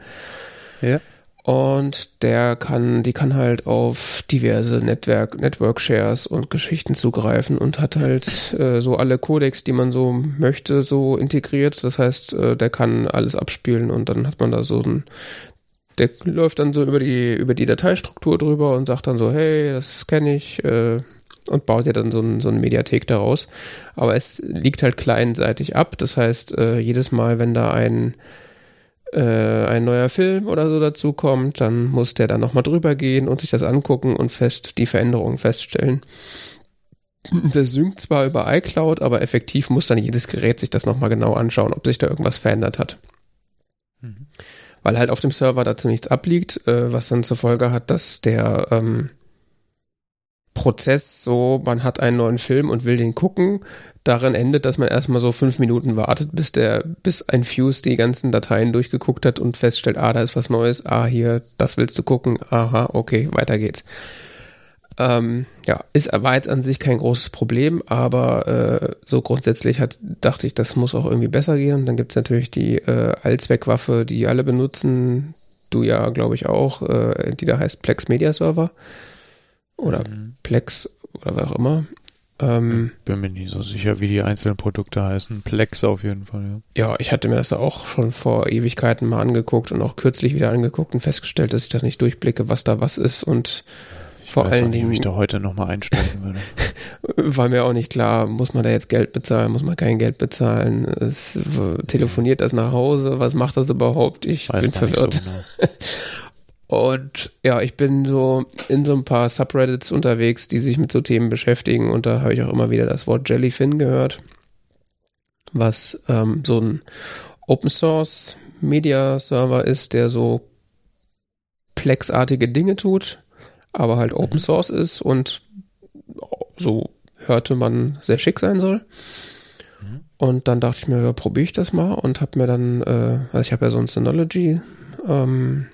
Ja. Und der kann, die kann halt auf diverse Network, Network Shares und Geschichten zugreifen und hat halt äh, so alle Codecs, die man so möchte, so integriert. Das heißt, äh, der kann alles abspielen und dann hat man da so ein, der läuft dann so über die, über die Dateistruktur drüber und sagt dann so, hey, das kenne ich, äh, und baut ja dann so, ein, so eine Mediathek daraus. Aber es liegt halt kleinseitig ab. Das heißt, äh, jedes Mal, wenn da ein äh, ein neuer Film oder so dazu kommt, dann muss der dann nochmal drüber gehen und sich das angucken und fest die Veränderungen feststellen. das synkt zwar über iCloud, aber effektiv muss dann jedes Gerät sich das nochmal genau anschauen, ob sich da irgendwas verändert hat. Mhm. Weil halt auf dem Server dazu nichts abliegt, äh, was dann zur Folge hat, dass der ähm, Prozess so, man hat einen neuen Film und will den gucken, darin endet, dass man erstmal so fünf Minuten wartet, bis der, bis ein Fuse die ganzen Dateien durchgeguckt hat und feststellt, ah, da ist was Neues, ah, hier, das willst du gucken, aha, okay, weiter geht's. Ähm, ja, ist, war jetzt an sich kein großes Problem, aber äh, so grundsätzlich hat, dachte ich, das muss auch irgendwie besser gehen. Und dann gibt's natürlich die äh, Allzweckwaffe, die alle benutzen, du ja, glaube ich, auch, äh, die da heißt Plex Media Server oder mhm. Plex oder was auch immer. Ähm, Bin mir nicht so sicher, wie die einzelnen Produkte heißen. Plex auf jeden Fall, ja. Ja, ich hatte mir das auch schon vor Ewigkeiten mal angeguckt und auch kürzlich wieder angeguckt und festgestellt, dass ich da nicht durchblicke, was da was ist und ich vor allen Dingen. Wie ich da heute nochmal einsteigen würde. War mir auch nicht klar, muss man da jetzt Geld bezahlen, muss man kein Geld bezahlen? Es telefoniert das nach Hause, was macht das überhaupt? Ich Weiß bin verwirrt. So genau. Und ja, ich bin so in so ein paar Subreddits unterwegs, die sich mit so Themen beschäftigen und da habe ich auch immer wieder das Wort Jellyfin gehört, was ähm, so ein Open Source Media Server ist, der so Plex-artige Dinge tut, aber halt Open mhm. Source ist und so hörte man sehr schick sein soll. Mhm. Und dann dachte ich mir, ja, probiere ich das mal und habe mir dann, äh, also ich habe ja so ein Synology ähm,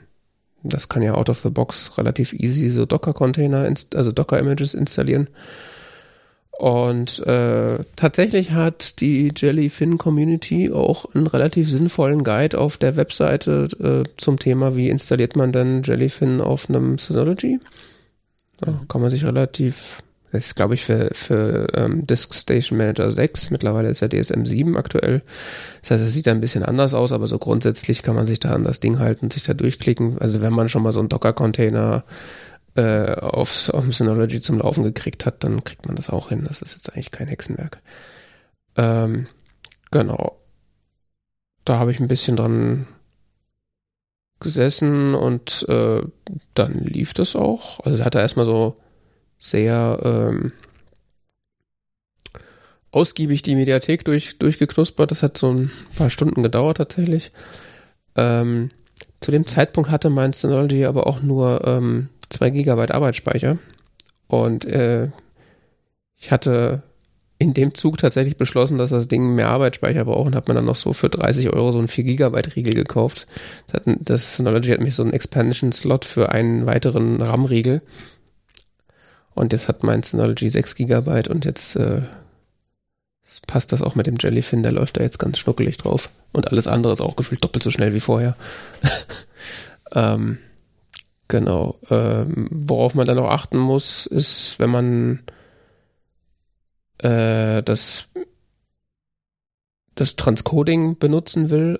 das kann ja out of the box relativ easy so Docker-Container, also Docker-Images installieren. Und äh, tatsächlich hat die Jellyfin Community auch einen relativ sinnvollen Guide auf der Webseite äh, zum Thema, wie installiert man denn Jellyfin auf einem Synology. Da kann man sich relativ das ist, glaube ich, für, für ähm, Disk Station Manager 6. Mittlerweile ist ja DSM 7 aktuell. Das heißt, es sieht ein bisschen anders aus, aber so grundsätzlich kann man sich da an das Ding halten und sich da durchklicken. Also wenn man schon mal so einen Docker-Container äh, auf dem Synology zum Laufen gekriegt hat, dann kriegt man das auch hin. Das ist jetzt eigentlich kein Hexenwerk. Ähm, genau. Da habe ich ein bisschen dran gesessen und äh, dann lief das auch. Also da hat er erstmal so sehr ähm, ausgiebig die Mediathek durch, durchgeknuspert. Das hat so ein paar Stunden gedauert tatsächlich. Ähm, zu dem Zeitpunkt hatte mein Synology aber auch nur ähm, 2 GB Arbeitsspeicher. Und äh, ich hatte in dem Zug tatsächlich beschlossen, dass das Ding mehr Arbeitsspeicher braucht und habe mir dann noch so für 30 Euro so einen 4 GB Riegel gekauft. Das, hat, das Synology hat mich so einen Expansion Slot für einen weiteren RAM-Riegel und jetzt hat mein Synology 6 GB und jetzt äh, passt das auch mit dem Jellyfin, der läuft da jetzt ganz schnuckelig drauf. Und alles andere ist auch gefühlt doppelt so schnell wie vorher. ähm, genau. Ähm, worauf man dann auch achten muss, ist, wenn man äh, das, das Transcoding benutzen will.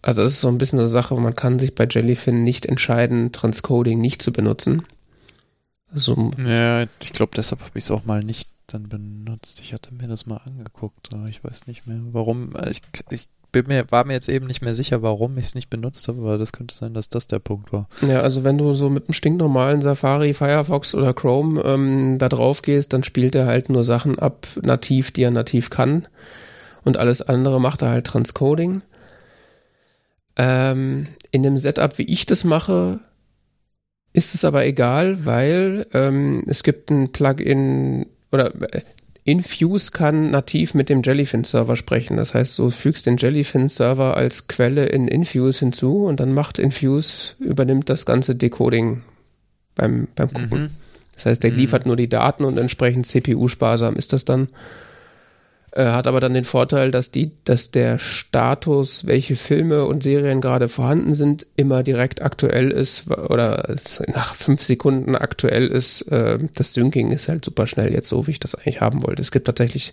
Also das ist so ein bisschen eine Sache, man kann sich bei Jellyfin nicht entscheiden, Transcoding nicht zu benutzen. So. Ja, ich glaube, deshalb habe ich es auch mal nicht dann benutzt. Ich hatte mir das mal angeguckt, aber ich weiß nicht mehr, warum. Äh, ich, ich bin mir, war mir jetzt eben nicht mehr sicher, warum ich es nicht benutzt habe, aber das könnte sein, dass das der Punkt war. Ja, also wenn du so mit einem stinknormalen Safari, Firefox oder Chrome ähm, da drauf gehst, dann spielt er halt nur Sachen ab nativ, die er nativ kann. Und alles andere macht er halt Transcoding. Ähm, in dem Setup, wie ich das mache, ist es aber egal, weil ähm, es gibt ein Plugin oder äh, Infuse kann nativ mit dem Jellyfin-Server sprechen. Das heißt, du fügst den Jellyfin-Server als Quelle in Infuse hinzu und dann macht Infuse, übernimmt das ganze Decoding beim, beim Gucken. Mhm. Das heißt, der mhm. liefert nur die Daten und entsprechend CPU-sparsam ist das dann. Äh, hat aber dann den Vorteil, dass die, dass der Status, welche Filme und Serien gerade vorhanden sind, immer direkt aktuell ist oder nach fünf Sekunden aktuell ist. Äh, das Syncing ist halt super schnell jetzt so, wie ich das eigentlich haben wollte. Es gibt tatsächlich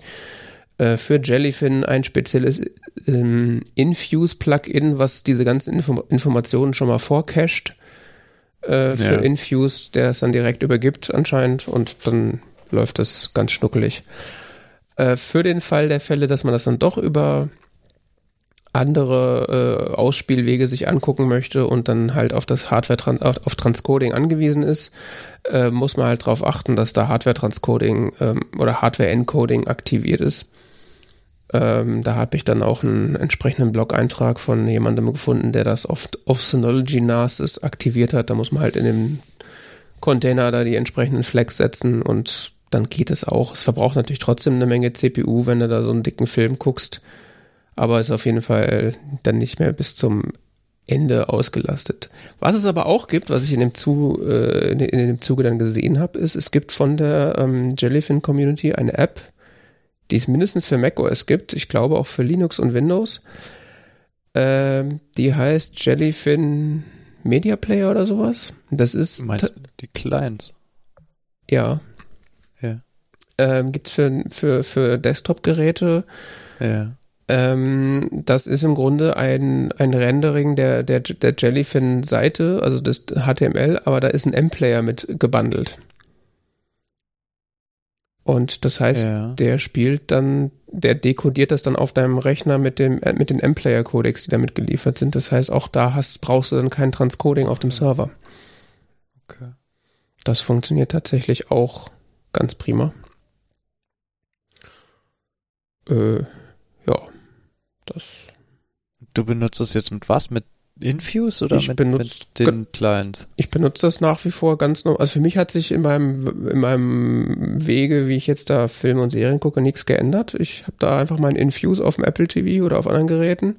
äh, für Jellyfin ein spezielles ähm, Infuse-Plugin, was diese ganzen Info Informationen schon mal vorcached äh, für ja. Infuse, der es dann direkt übergibt anscheinend und dann läuft das ganz schnuckelig. Äh, für den Fall der Fälle, dass man das dann doch über andere äh, Ausspielwege sich angucken möchte und dann halt auf das Hardware auf, Transcoding angewiesen ist, äh, muss man halt darauf achten, dass da Hardware Transcoding ähm, oder Hardware Encoding aktiviert ist. Ähm, da habe ich dann auch einen entsprechenden Blog-Eintrag von jemandem gefunden, der das oft auf Synology NAS aktiviert hat. Da muss man halt in dem Container da die entsprechenden Flags setzen und dann geht es auch. Es verbraucht natürlich trotzdem eine Menge CPU, wenn du da so einen dicken Film guckst aber ist auf jeden Fall dann nicht mehr bis zum Ende ausgelastet. Was es aber auch gibt, was ich in dem, Zu, äh, in dem Zuge dann gesehen habe, ist, es gibt von der ähm, Jellyfin Community eine App, die es mindestens für macOS gibt, ich glaube auch für Linux und Windows. Ähm, die heißt Jellyfin Media Player oder sowas. Das ist. Du meinst die Clients? Ja. Ähm, gibt's für, für, für Desktop-Geräte. Ja. Ähm, das ist im Grunde ein, ein Rendering der, der, der Jellyfin-Seite, also das HTML, aber da ist ein M-Player mit gebundelt. Und das heißt, ja. der spielt dann, der dekodiert das dann auf deinem Rechner mit dem, äh, mit den M-Player-Codecs, die damit geliefert sind. Das heißt, auch da hast, brauchst du dann kein Transcoding auf dem Server. Okay. Das funktioniert tatsächlich auch ganz prima. Äh, ja. Das. Du benutzt das jetzt mit was? Mit Infuse oder ich mit, benutze, mit den Clients? Ich benutze das nach wie vor ganz normal. Also für mich hat sich in meinem, in meinem Wege, wie ich jetzt da Filme und Serien gucke, nichts geändert. Ich habe da einfach mein Infuse auf dem Apple TV oder auf anderen Geräten.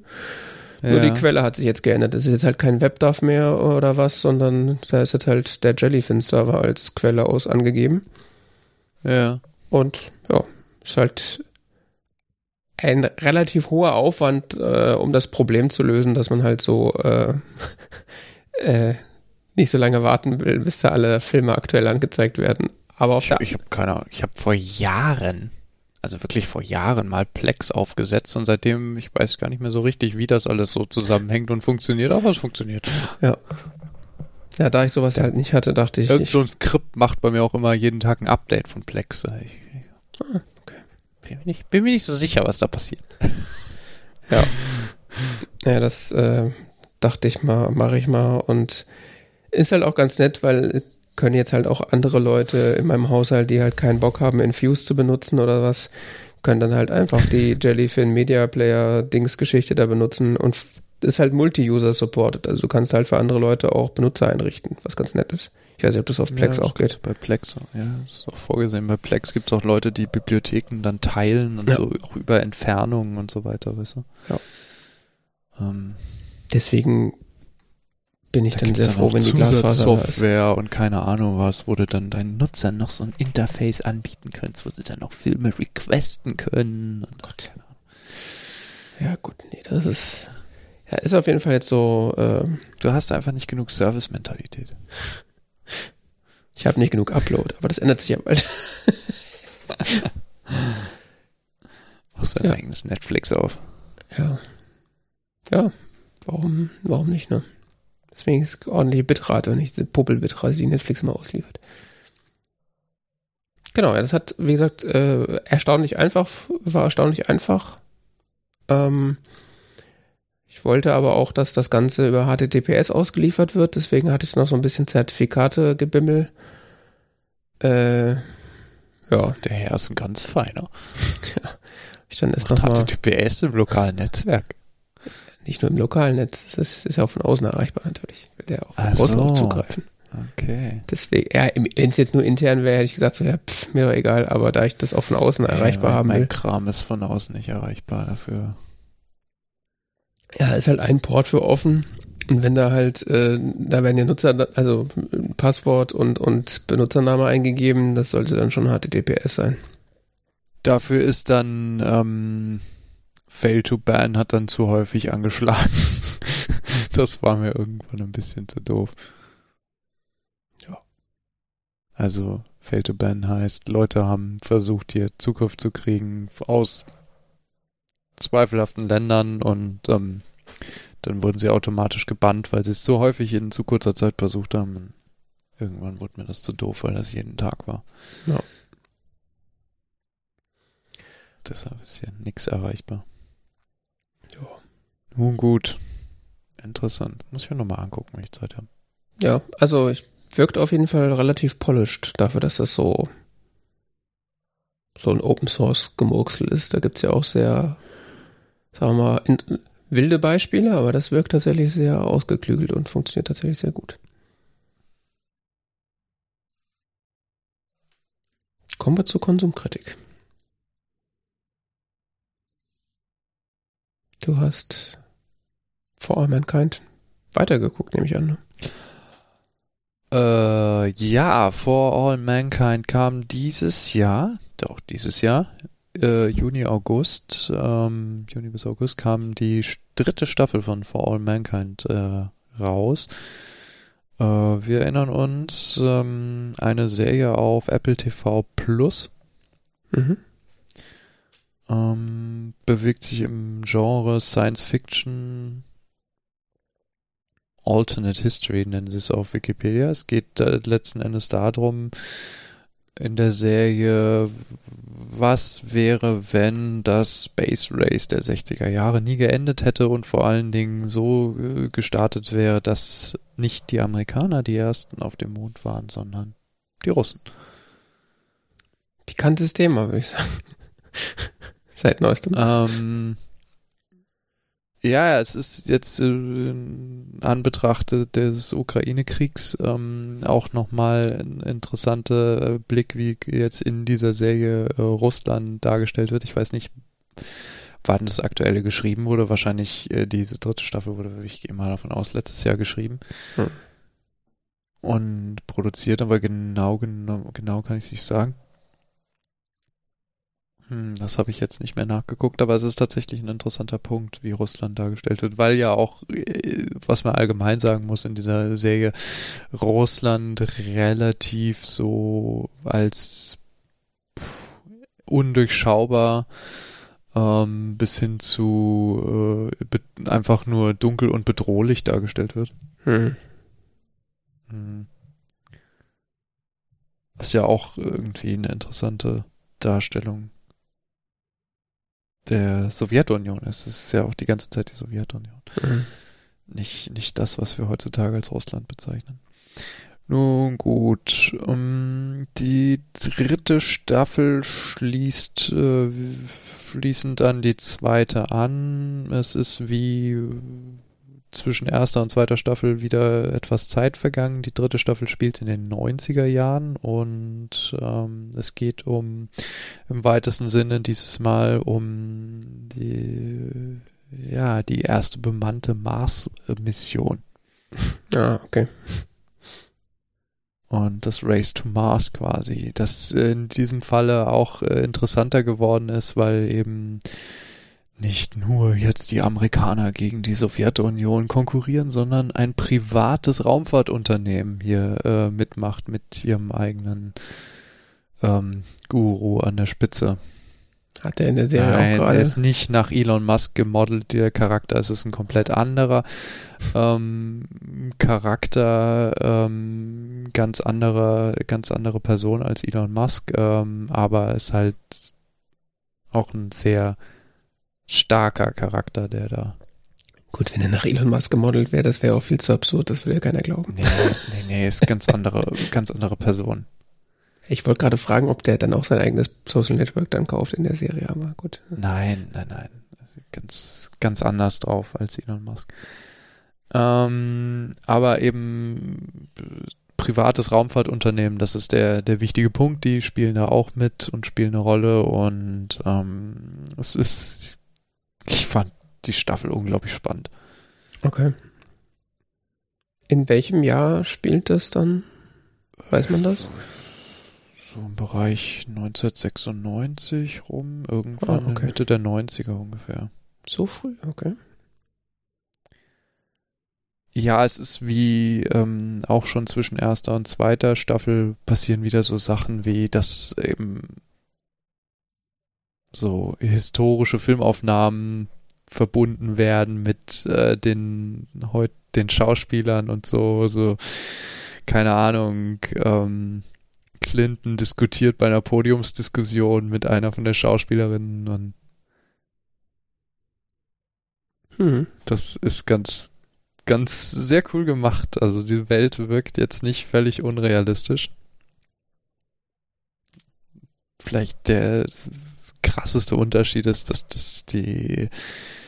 Ja. Nur die Quelle hat sich jetzt geändert. Es ist jetzt halt kein WebDAV mehr oder was, sondern da ist jetzt halt der Jellyfin-Server als Quelle aus angegeben. Ja. Und ja, ist halt ein relativ hoher Aufwand, äh, um das Problem zu lösen, dass man halt so äh, äh, nicht so lange warten will, bis da alle Filme aktuell angezeigt werden. Aber auf ich, ich habe keine Ahnung, ich habe vor Jahren, also wirklich vor Jahren mal Plex aufgesetzt und seitdem, ich weiß gar nicht mehr so richtig, wie das alles so zusammenhängt und funktioniert, aber es funktioniert. Ja. Ja, da ich sowas ja. halt nicht hatte, dachte ich. Irgend so ein Skript macht bei mir auch immer jeden Tag ein Update von Plex. Ich, ah. Bin mir nicht, bin mir nicht so sicher, was da passiert. Ja. Ja, das äh, dachte ich mal, mache ich mal. Und ist halt auch ganz nett, weil können jetzt halt auch andere Leute in meinem Haushalt, die halt keinen Bock haben, Infuse zu benutzen oder was, können dann halt einfach die Jellyfin Media Player Dingsgeschichte da benutzen und ist halt Multi-User supported. Also du kannst halt für andere Leute auch Benutzer einrichten, was ganz nett ist. Ich weiß nicht, ob das auf Plex ja, auch geht. Bei Plex, ja, ist auch vorgesehen. Bei Plex gibt es auch Leute, die Bibliotheken dann teilen und Ja. so auch über Entfernungen und so weiter, weißt du? Ja. Ähm, Deswegen bin ich da dann sehr froh, wenn die Glasfaser da ist. Software und keine Ahnung was, wo du dann deinen Nutzern noch so ein Interface anbieten kannst, wo sie dann auch Filme requesten können. Und Gott. Ja, gut, nee, das ist. Ja, ist auf jeden Fall jetzt so. Äh, Du hast einfach nicht genug Service-Mentalität. ich habe nicht genug Upload, aber das ändert sich ja bald. Machst dein Ja. eigenes Netflix auf. Ja. Ja, warum, warum nicht, ne? Deswegen ist ordentliche Bitrate und nicht diese Puppel-Bitrate, die Netflix immer ausliefert. Genau, ja, das hat, wie gesagt, äh, erstaunlich einfach, war erstaunlich einfach. Ähm, ich wollte aber auch, dass das Ganze über HTTPS ausgeliefert wird, deswegen hatte ich noch so ein bisschen Zertifikate gebimmel. Äh, ja, Der Herr ist ein ganz feiner. ich dann erst Und nochmal, HTTPS im lokalen Netzwerk. nicht nur im lokalen Netz, das ist, ja auch von außen erreichbar natürlich, will der auch von Ach außen so. auch zugreifen. Okay. Deswegen, ja, wenn es jetzt nur intern wäre, hätte ich gesagt, so, ja, pff, mir doch egal, aber da ich das auch von außen erreichbar ja, haben mein will. Kram ist von außen nicht erreichbar dafür. Ja, ist halt ein Port für offen. Und wenn da halt, äh, da werden ja Nutzer, also Passwort und, und Benutzername eingegeben, das sollte dann schon HTTPS sein. Dafür ist dann ähm, Fail to Ban hat dann zu häufig angeschlagen. das war mir irgendwann ein bisschen zu doof. Ja. Also Fail to Ban heißt, Leute haben versucht, hier Zugriff zu kriegen aus zweifelhaften Ländern und ähm, dann wurden sie automatisch gebannt, weil sie es so häufig in zu kurzer Zeit versucht haben. Irgendwann wurde mir das zu doof, weil das jeden Tag war. Ja. Deshalb ist hier nichts erreichbar. Ja. Nun gut. Interessant. Muss ich mir nochmal angucken, wenn ich Zeit habe. Ja, also ich wirkt auf jeden Fall relativ polished dafür, dass das so so ein Open Source Gemurksel ist. Da gibt's ja auch sehr, sagen wir mal, in, wilde Beispiele, aber das wirkt tatsächlich sehr ausgeklügelt und funktioniert tatsächlich sehr gut. Kommen wir zur Konsumkritik. Du hast For All Mankind weitergeguckt, nehme ich an. Ne? Äh, ja, For All Mankind kam dieses Jahr, doch dieses Jahr, äh, Juni, August, ähm, Juni bis August kam die dritte Staffel von For All Mankind äh, raus. Äh, wir erinnern uns, ähm, eine Serie auf Apple TV Plus. Mhm. Ähm, bewegt sich im Genre Science Fiction, Alternate History nennen sie es auf Wikipedia. Es geht äh, letzten Endes darum, in der Serie, was wäre, wenn das Space Race der 60er Jahre nie geendet hätte und vor allen Dingen so äh, gestartet wäre, dass nicht die Amerikaner die ersten auf dem Mond waren, sondern die Russen. Pikantes Thema, würde ich sagen. Seit neuestem. Ähm, ja, es ist jetzt äh, in Anbetracht des Ukraine-Kriegs ähm, auch nochmal ein interessanter Blick, wie jetzt in dieser Serie äh, Russland dargestellt wird. Ich weiß nicht, wann das aktuelle geschrieben wurde. Wahrscheinlich äh, diese dritte Staffel wurde, ich gehe mal davon aus, letztes Jahr geschrieben. Hm. Und produziert, aber genau, genau, genau kann ich es nicht sagen. Hm, das habe ich jetzt nicht mehr nachgeguckt, aber es ist tatsächlich ein interessanter Punkt, wie Russland dargestellt wird, weil ja auch, äh, was man allgemein sagen muss in dieser Serie, Russland relativ so als undurchschaubar ähm, bis hin zu äh, einfach nur dunkel und bedrohlich dargestellt wird. Hm. Hm. Was ja auch irgendwie eine interessante Darstellung der Sowjetunion ist. Es ist ja auch die ganze Zeit die Sowjetunion. Mhm. Nicht, nicht das, was wir heutzutage als Russland bezeichnen. Nun gut, um, die dritte Staffel schließt äh, fließend an die zweite an. Es ist wie zwischen erster und zweiter Staffel wieder etwas Zeit vergangen. Die dritte Staffel spielt in den 90er Jahren und ähm, es geht um im weitesten Sinne dieses Mal um die ja, die erste bemannte Mars-Mission. Ah, okay. Und das Race to Mars quasi, das in diesem Falle auch äh, interessanter geworden ist, weil eben nicht nur jetzt die Amerikaner gegen die Sowjetunion konkurrieren, sondern ein privates Raumfahrtunternehmen hier äh, mitmacht mit ihrem eigenen ähm, Guru an der Spitze. Hat er in der Serie Nein, auch gerade? er ist nicht nach Elon Musk gemodelt, der Charakter. Es ist ein komplett anderer ähm, Charakter, ähm, ganz andere, ganz andere Person als Elon Musk, ähm, aber ist halt auch ein sehr starker Charakter, der da. Gut, wenn er nach Elon Musk gemodelt wäre, das wäre auch viel zu absurd, das würde ja keiner glauben. Nee, nee, nee, ist ganz andere, ganz andere Person. Ich wollte gerade fragen, ob der dann auch sein eigenes Social Network dann kauft in der Serie, aber gut. Nein, nein, nein. Ganz, ganz anders drauf als Elon Musk. Ähm, aber eben privates Raumfahrtunternehmen, das ist der, der wichtige Punkt. Die spielen da auch mit und spielen eine Rolle und ähm, es ist, ich fand die Staffel unglaublich spannend. Okay. In welchem Jahr spielt das dann? Weiß man das? So im Bereich 1996 rum, irgendwann Ah, okay. Mitte der 90er ungefähr. So früh, okay. Ja, es ist wie ähm, auch schon zwischen erster und zweiter Staffel passieren wieder so Sachen wie, dass eben so historische Filmaufnahmen verbunden werden mit äh, den heut den Schauspielern und so, so keine Ahnung, ähm, Clinton diskutiert bei einer Podiumsdiskussion mit einer von der Schauspielerinnen und Mhm. Das ist ganz, ganz sehr cool gemacht. Also die Welt wirkt jetzt nicht völlig unrealistisch. Vielleicht der krasseste Unterschied ist, dass, dass die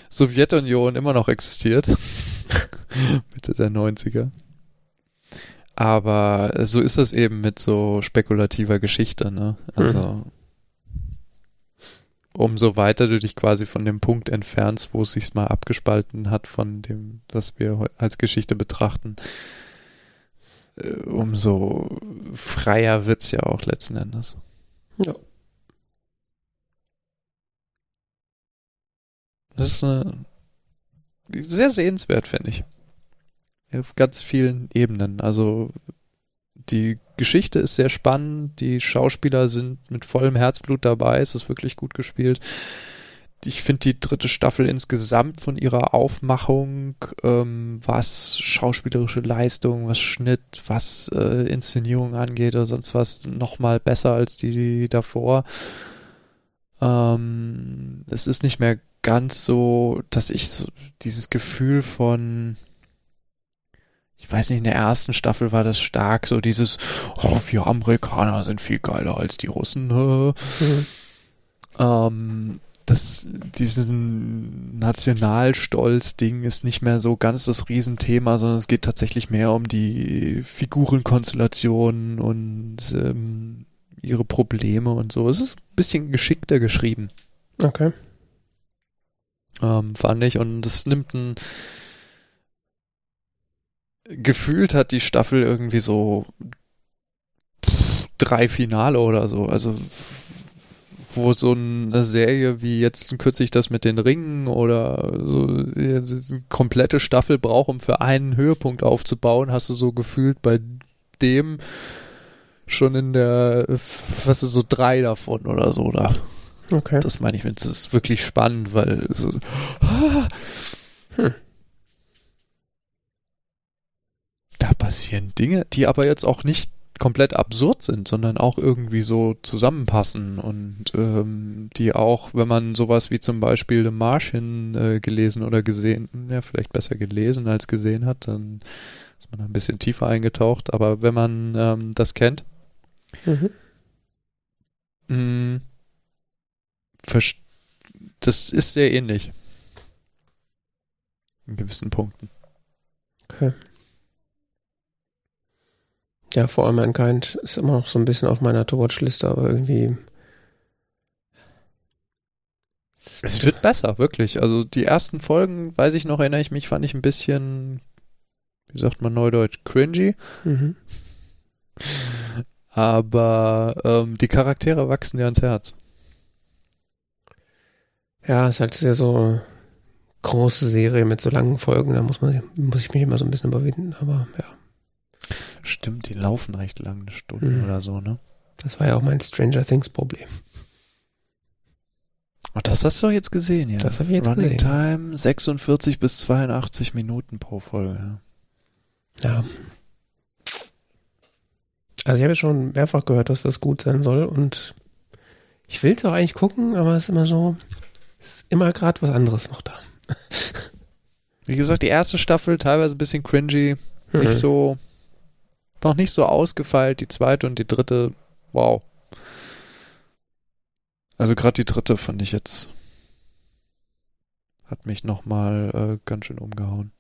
Sowjetunion immer noch existiert. Mitte der 90er. Aber so ist das eben mit so spekulativer Geschichte, ne? Also umso weiter du dich quasi von dem Punkt entfernst, wo es sich mal abgespalten hat von dem, was wir als Geschichte betrachten, äh, umso freier wird's ja auch letzten Endes. Ja. Das ist eine, sehr sehenswert, finde ich. Auf ganz vielen Ebenen. Also die Geschichte ist sehr spannend, die Schauspieler sind mit vollem Herzblut dabei, es ist wirklich gut gespielt. Ich finde die dritte Staffel insgesamt von ihrer Aufmachung, ähm, was schauspielerische Leistung, was Schnitt, was äh, Inszenierung angeht oder sonst was, nochmal besser als die davor. Ähm, es ist nicht mehr ganz so, dass ich so dieses Gefühl von, ich weiß nicht, in der ersten Staffel war das stark, so dieses, oh, wir Amerikaner sind viel geiler als die Russen. Ähm, das, diesen Nationalstolz-Ding ist nicht mehr so ganz das Riesenthema, sondern es geht tatsächlich mehr um die Figurenkonstellationen und ähm, ihre Probleme und so. Es ist ein bisschen geschickter geschrieben Okay. ähm, fand ich. Und es nimmt ein. Gefühlt hat die Staffel irgendwie so drei Finale oder so. Also wo so eine Serie wie jetzt kürzlich das mit den Ringen oder so eine komplette Staffel braucht, um für einen Höhepunkt aufzubauen, hast du so gefühlt bei dem schon in der, was ist so drei davon oder so da. Okay. Das meine ich das ist wirklich spannend, weil so, Hm. da passieren Dinge, die aber jetzt auch nicht komplett absurd sind, sondern auch irgendwie so zusammenpassen und ähm, die auch, wenn man sowas wie zum Beispiel The Martian äh, gelesen oder gesehen, ja vielleicht besser gelesen als gesehen hat, dann ist man ein bisschen tiefer eingetaucht, aber wenn man ähm, das kennt, Mhm. mh, verst- das ist sehr ähnlich. In gewissen Punkten. Okay. Ja, For All Mankind ist immer noch so ein bisschen auf meiner To-Watch-Liste, aber irgendwie. Es wird besser, wirklich. Also die ersten Folgen, weiß ich noch, erinnere ich mich, fand ich ein bisschen, wie sagt man neudeutsch, cringy. Mhm. Aber ähm, die Charaktere wachsen dir ans Herz. Ja, ist halt sehr so große Serie mit so langen Folgen, da muss man muss ich mich immer so ein bisschen überwinden, aber ja. Stimmt, die laufen recht lang, eine Stunde Mhm. oder so, ne? Das war ja auch mein Stranger Things Problem. Oh, das hast du doch jetzt gesehen, ja. Das hab ich jetzt Running gesehen. Time 46 bis 82 Minuten pro Folge. Ja. Ja. Also ich habe jetzt schon mehrfach gehört, dass das gut sein soll und ich will es auch eigentlich gucken, aber es ist immer so, es ist immer gerade was anderes noch da. Wie gesagt, die erste Staffel teilweise ein bisschen cringy, Mhm. nicht so, noch nicht so ausgefeilt. Die zweite und die dritte, wow. Also gerade die dritte fand ich jetzt, hat mich nochmal äh, ganz schön umgehauen.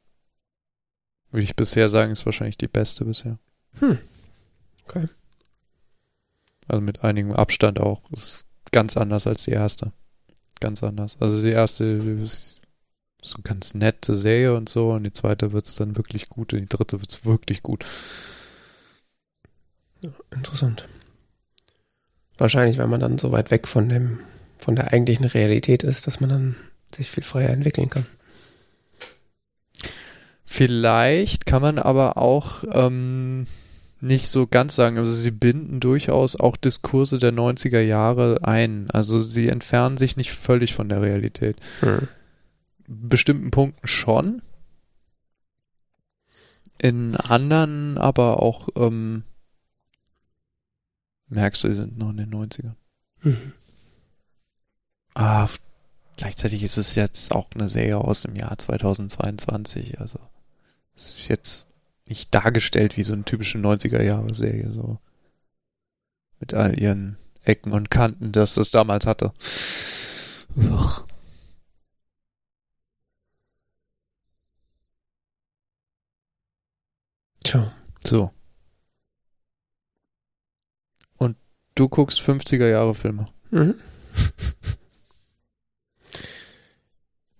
Würde ich bisher sagen, ist wahrscheinlich die beste bisher. Hm. Okay. Also mit einigem Abstand auch. Ist ganz anders als die erste. Ganz anders. Also die erste ist so eine ganz nette Serie und so und die zweite wird's dann wirklich gut und die dritte wird's wirklich gut. Interessant. Wahrscheinlich, weil man dann so weit weg von dem, von der eigentlichen Realität ist, dass man dann sich viel freier entwickeln kann. Vielleicht kann man aber auch ähm, nicht so ganz sagen. Also sie binden durchaus auch Diskurse der 90er Jahre ein. Also sie entfernen sich nicht völlig von der Realität. Hm. bestimmten Punkten schon. In anderen aber auch ähm, merkst du, sie sind noch in den 90ern. Mhm. Ah, gleichzeitig ist es jetzt auch eine Serie aus dem Jahr 2022. Also es ist jetzt nicht dargestellt wie so eine typische 90er-Jahre-Serie, so mit all ihren Ecken und Kanten, das es damals hatte. Uch. Tja. So. Und du guckst 50er Jahre Filme. Mhm.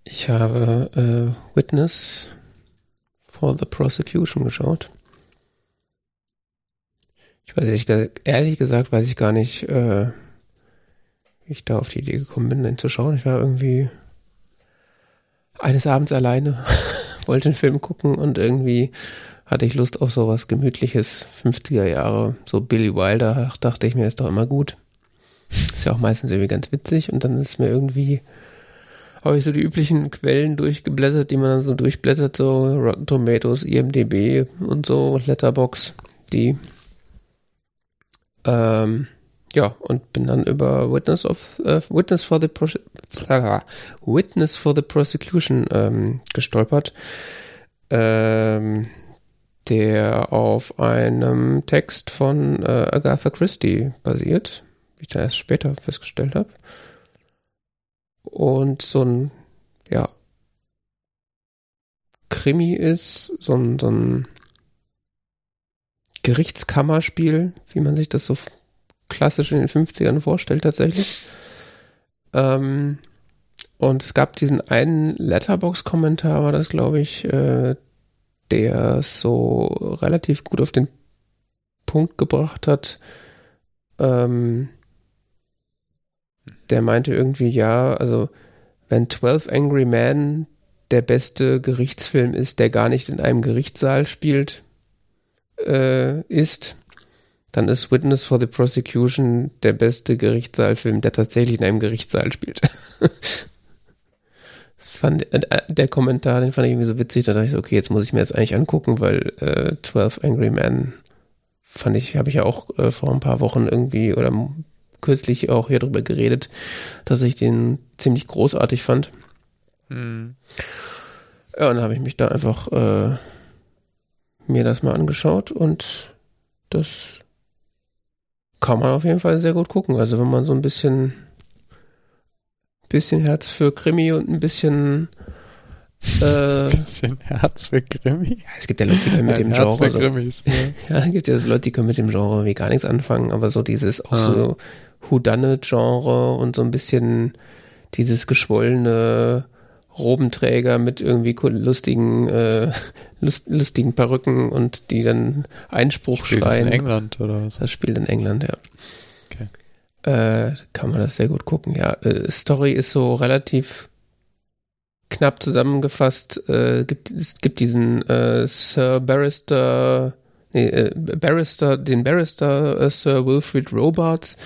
Ich habe äh, Witness for the Prosecution geschaut. Ich weiß ehrlich, ehrlich gesagt, weiß ich gar nicht, äh, wie ich da auf die Idee gekommen bin, den zu schauen. Ich war irgendwie eines Abends alleine, wollte einen Film gucken und irgendwie hatte ich Lust auf sowas Gemütliches, 50er Jahre, so Billy Wilder, dachte ich mir, ist doch immer gut. Ist ja auch meistens irgendwie ganz witzig und dann ist mir irgendwie, habe ich so die üblichen Quellen durchgeblättert, die man dann so durchblättert, so Rotten Tomatoes, IMDB und so, Letterbox, die, ähm, ja, und bin dann über Witness of äh, Witness for the Pro Witness for the Prosecution ähm, gestolpert. Ähm, der auf einem Text von äh, Agatha Christie basiert, wie ich da erst später festgestellt habe. Und so ein, ja, Krimi ist, so ein, so ein Gerichtskammerspiel, wie man sich das so klassisch in den 50ern vorstellt tatsächlich. Ähm, und es gab diesen einen Letterbox-Kommentar, war das, glaube ich, äh, der so relativ gut auf den Punkt gebracht hat. Ähm, der meinte irgendwie, ja, also wenn 12 Angry Men der beste Gerichtsfilm ist, der gar nicht in einem Gerichtssaal spielt, äh, ist, dann ist Witness for the Prosecution der beste Gerichtssaalfilm, der tatsächlich in einem Gerichtssaal spielt. Das fand, äh, der Kommentar, den fand ich irgendwie so witzig, da dachte ich so, okay, jetzt muss ich mir das eigentlich angucken, weil äh, 12 Angry Men fand ich, habe ich ja auch äh, vor ein paar Wochen irgendwie oder kürzlich auch hier drüber geredet, dass ich den ziemlich großartig fand. Mhm. Ja, und dann habe ich mich da einfach äh, mir das mal angeschaut und das kann man auf jeden Fall sehr gut gucken. Also wenn man so ein bisschen bisschen Herz für Krimi und ein bisschen äh, bisschen Herz für Krimi. Ja, es gibt ja Leute, die können mit dem Herz Genre. Für Krimis, so, ja. es gibt ja Leute, die können mit dem Genre wie gar nichts anfangen, aber so dieses auch ah. so Whodunit-Genre und so ein bisschen dieses geschwollene Robenträger mit irgendwie lustigen, äh, lust, lustigen Perücken und die dann Einspruch Spielt schreien. Das in England oder was? Das spielt in England, ja. Okay äh, kann man das sehr gut gucken. Ja, äh, Story ist so relativ knapp zusammengefasst. Äh, gibt, es gibt diesen äh, Sir Barrister, nee, äh, Barrister, den Barrister äh, Sir Wilfrid Robarts,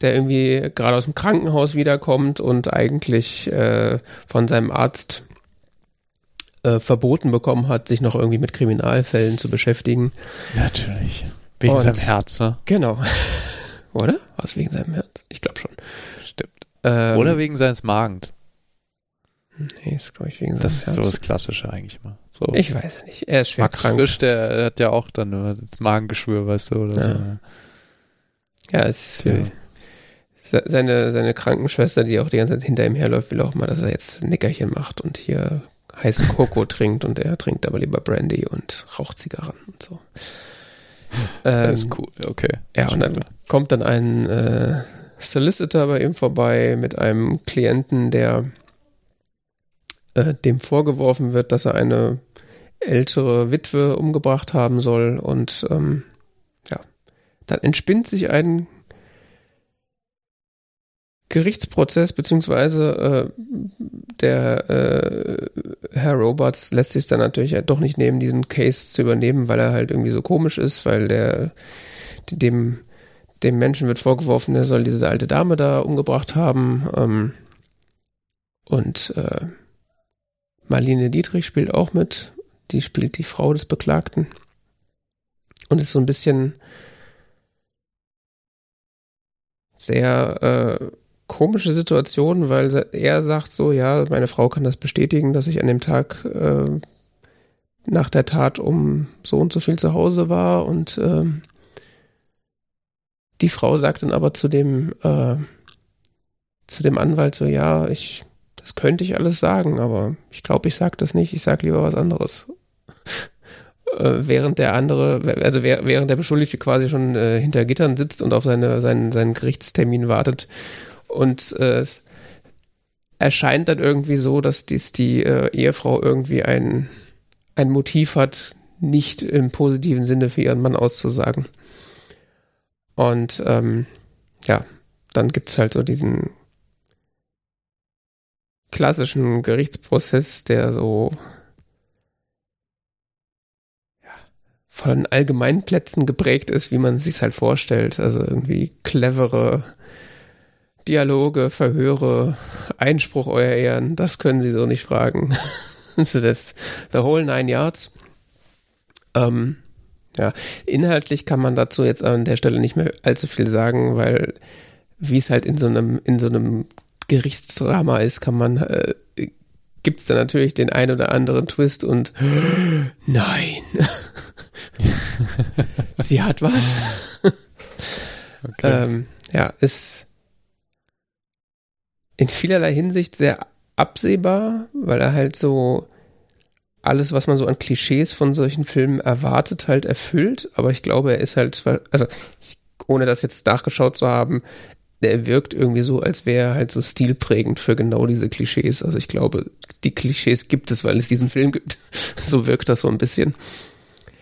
der irgendwie gerade aus dem Krankenhaus wiederkommt und eigentlich äh, von seinem Arzt äh, verboten bekommen hat, sich noch irgendwie mit Kriminalfällen zu beschäftigen. Natürlich. Wegen und, seinem Herz, ne? Genau. Oder? War es wegen seinem Herz? Ich glaube schon. Stimmt. Ähm, Oder wegen seines Magens. Nee, ist, glaube ich, wegen Das ist so das Klassische eigentlich immer. So. Ich weiß nicht. Er ist schwer Max krank. Frisch, der hat ja auch dann nur Magengeschwür, weißt du, oder ja. so. Ja, es ja. seine, seine Krankenschwester, die auch die ganze Zeit hinter ihm herläuft, will auch mal, dass er jetzt ein Nickerchen macht und hier heißen Koko trinkt und er trinkt aber lieber Brandy und raucht Zigarren und so. Ähm, das ist cool, okay. Ja, und dann kommt dann ein äh, Solicitor bei ihm vorbei mit einem Klienten, der äh, dem vorgeworfen wird, dass er eine ältere Witwe umgebracht haben soll. Und ähm, ja, dann entspinnt sich ein Gerichtsprozess, beziehungsweise äh, der äh, Herr Roberts lässt sich dann natürlich doch nicht nehmen, diesen Case zu übernehmen, weil er halt irgendwie so komisch ist, weil der dem dem Menschen wird vorgeworfen, er soll diese alte Dame da umgebracht haben. Ähm, und äh, Marlene Dietrich spielt auch mit. Die spielt die Frau des Beklagten. Und ist so ein bisschen sehr äh, komische Situation, weil er sagt so, ja, meine Frau kann das bestätigen, dass ich an dem Tag äh, nach der Tat um so und so viel zu Hause war und äh, die Frau sagt dann aber zu dem äh, zu dem Anwalt so, ja, ich das könnte ich alles sagen, aber ich glaube, ich sage das nicht, ich sage lieber was anderes. äh, während der andere, also während der Beschuldigte quasi schon äh, hinter Gittern sitzt und auf seine, seinen, seinen Gerichtstermin wartet und äh, es erscheint dann irgendwie so, dass dies die äh, Ehefrau irgendwie ein, ein Motiv hat, nicht im positiven Sinne für ihren Mann auszusagen. Und ähm, ja, dann gibt's halt so diesen klassischen Gerichtsprozess, der so von Allgemeinplätzen geprägt ist, wie man sich halt vorstellt. Also irgendwie clevere Dialoge, Verhöre, Einspruch, euer Ehren, das können sie so nicht fragen. so das The Whole Nine Yards. Ähm, ja, inhaltlich kann man dazu jetzt an der Stelle nicht mehr allzu viel sagen, weil wie es halt in so einem, in so einem Gerichtsdrama ist, kann man, äh, gibt es da natürlich den ein oder anderen Twist und nein, sie hat was. Okay. Ähm, ja, ist in vielerlei Hinsicht sehr absehbar, weil er halt so alles, was man so an Klischees von solchen Filmen erwartet, halt erfüllt. Aber ich glaube, er ist halt, also ohne das jetzt nachgeschaut zu haben, er wirkt irgendwie so, als wäre er halt so stilprägend für genau diese Klischees. Also ich glaube, die Klischees gibt es, weil es diesen Film gibt. so wirkt das so ein bisschen.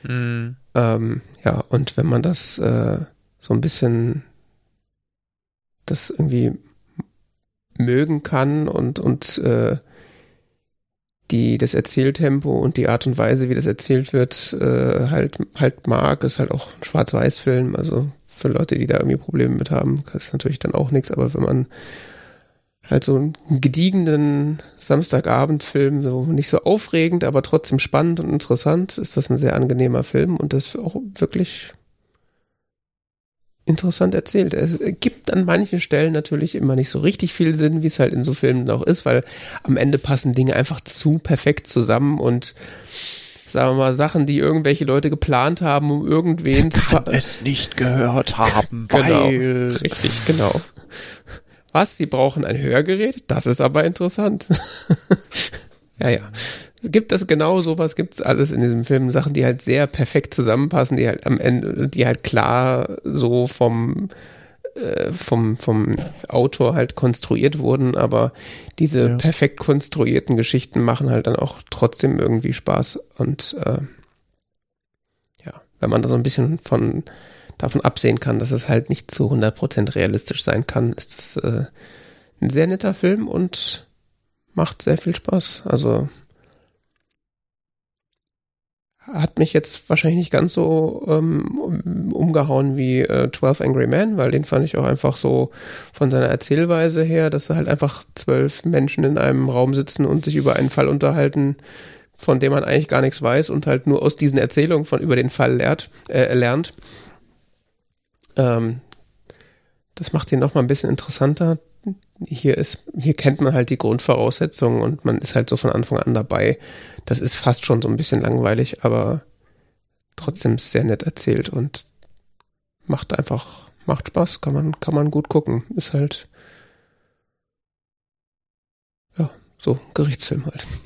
Mhm. Ähm, ja, und wenn man das äh, so ein bisschen das irgendwie mögen kann und, und äh, die, das Erzähltempo und die Art und Weise, wie das erzählt wird, äh, halt, halt mag, ist halt auch ein Schwarz-Weiß-Film, also für Leute, die da irgendwie Probleme mit haben, ist natürlich dann auch nichts, aber wenn man halt so einen gediegenen Samstagabendfilm, so nicht so aufregend, aber trotzdem spannend und interessant, ist das ein sehr angenehmer Film und das auch wirklich interessant erzählt. Es gibt an manchen Stellen natürlich immer nicht so richtig viel Sinn, wie es halt in so Filmen auch ist, weil am Ende passen Dinge einfach zu perfekt zusammen und sagen wir mal, Sachen, die irgendwelche Leute geplant haben, um irgendwen zu ver es nicht gehört haben, genau, weil richtig, genau. Was? Sie brauchen ein Hörgerät? Das ist aber interessant. ja, ja. Es gibt das genau sowas, gibt's alles in diesem Film. Sachen, die halt sehr perfekt zusammenpassen, die halt am Ende, die halt klar so vom, äh, vom, vom Autor halt konstruiert wurden, aber diese ja. perfekt konstruierten Geschichten machen halt dann auch trotzdem irgendwie Spaß. Und äh, ja, wenn man da so ein bisschen von davon absehen kann, dass es halt nicht zu 100% realistisch sein kann, ist es äh, ein sehr netter Film und macht sehr viel Spaß. Also hat mich jetzt wahrscheinlich nicht ganz so ähm, umgehauen wie äh, 12 Angry Men, weil den fand ich auch einfach so von seiner Erzählweise her, dass da halt einfach zwölf Menschen in einem Raum sitzen und sich über einen Fall unterhalten, von dem man eigentlich gar nichts weiß und halt nur aus diesen Erzählungen von über den Fall lehrt, äh, lernt. Ähm, das macht ihn noch mal ein bisschen interessanter. Hier ist, hier kennt man halt die Grundvoraussetzungen und man ist halt so von Anfang an dabei. Das ist fast schon so ein bisschen langweilig, aber trotzdem sehr nett erzählt und macht einfach, macht Spaß, kann man, kann man gut gucken. Ist halt, ja, so Gerichtsfilm halt.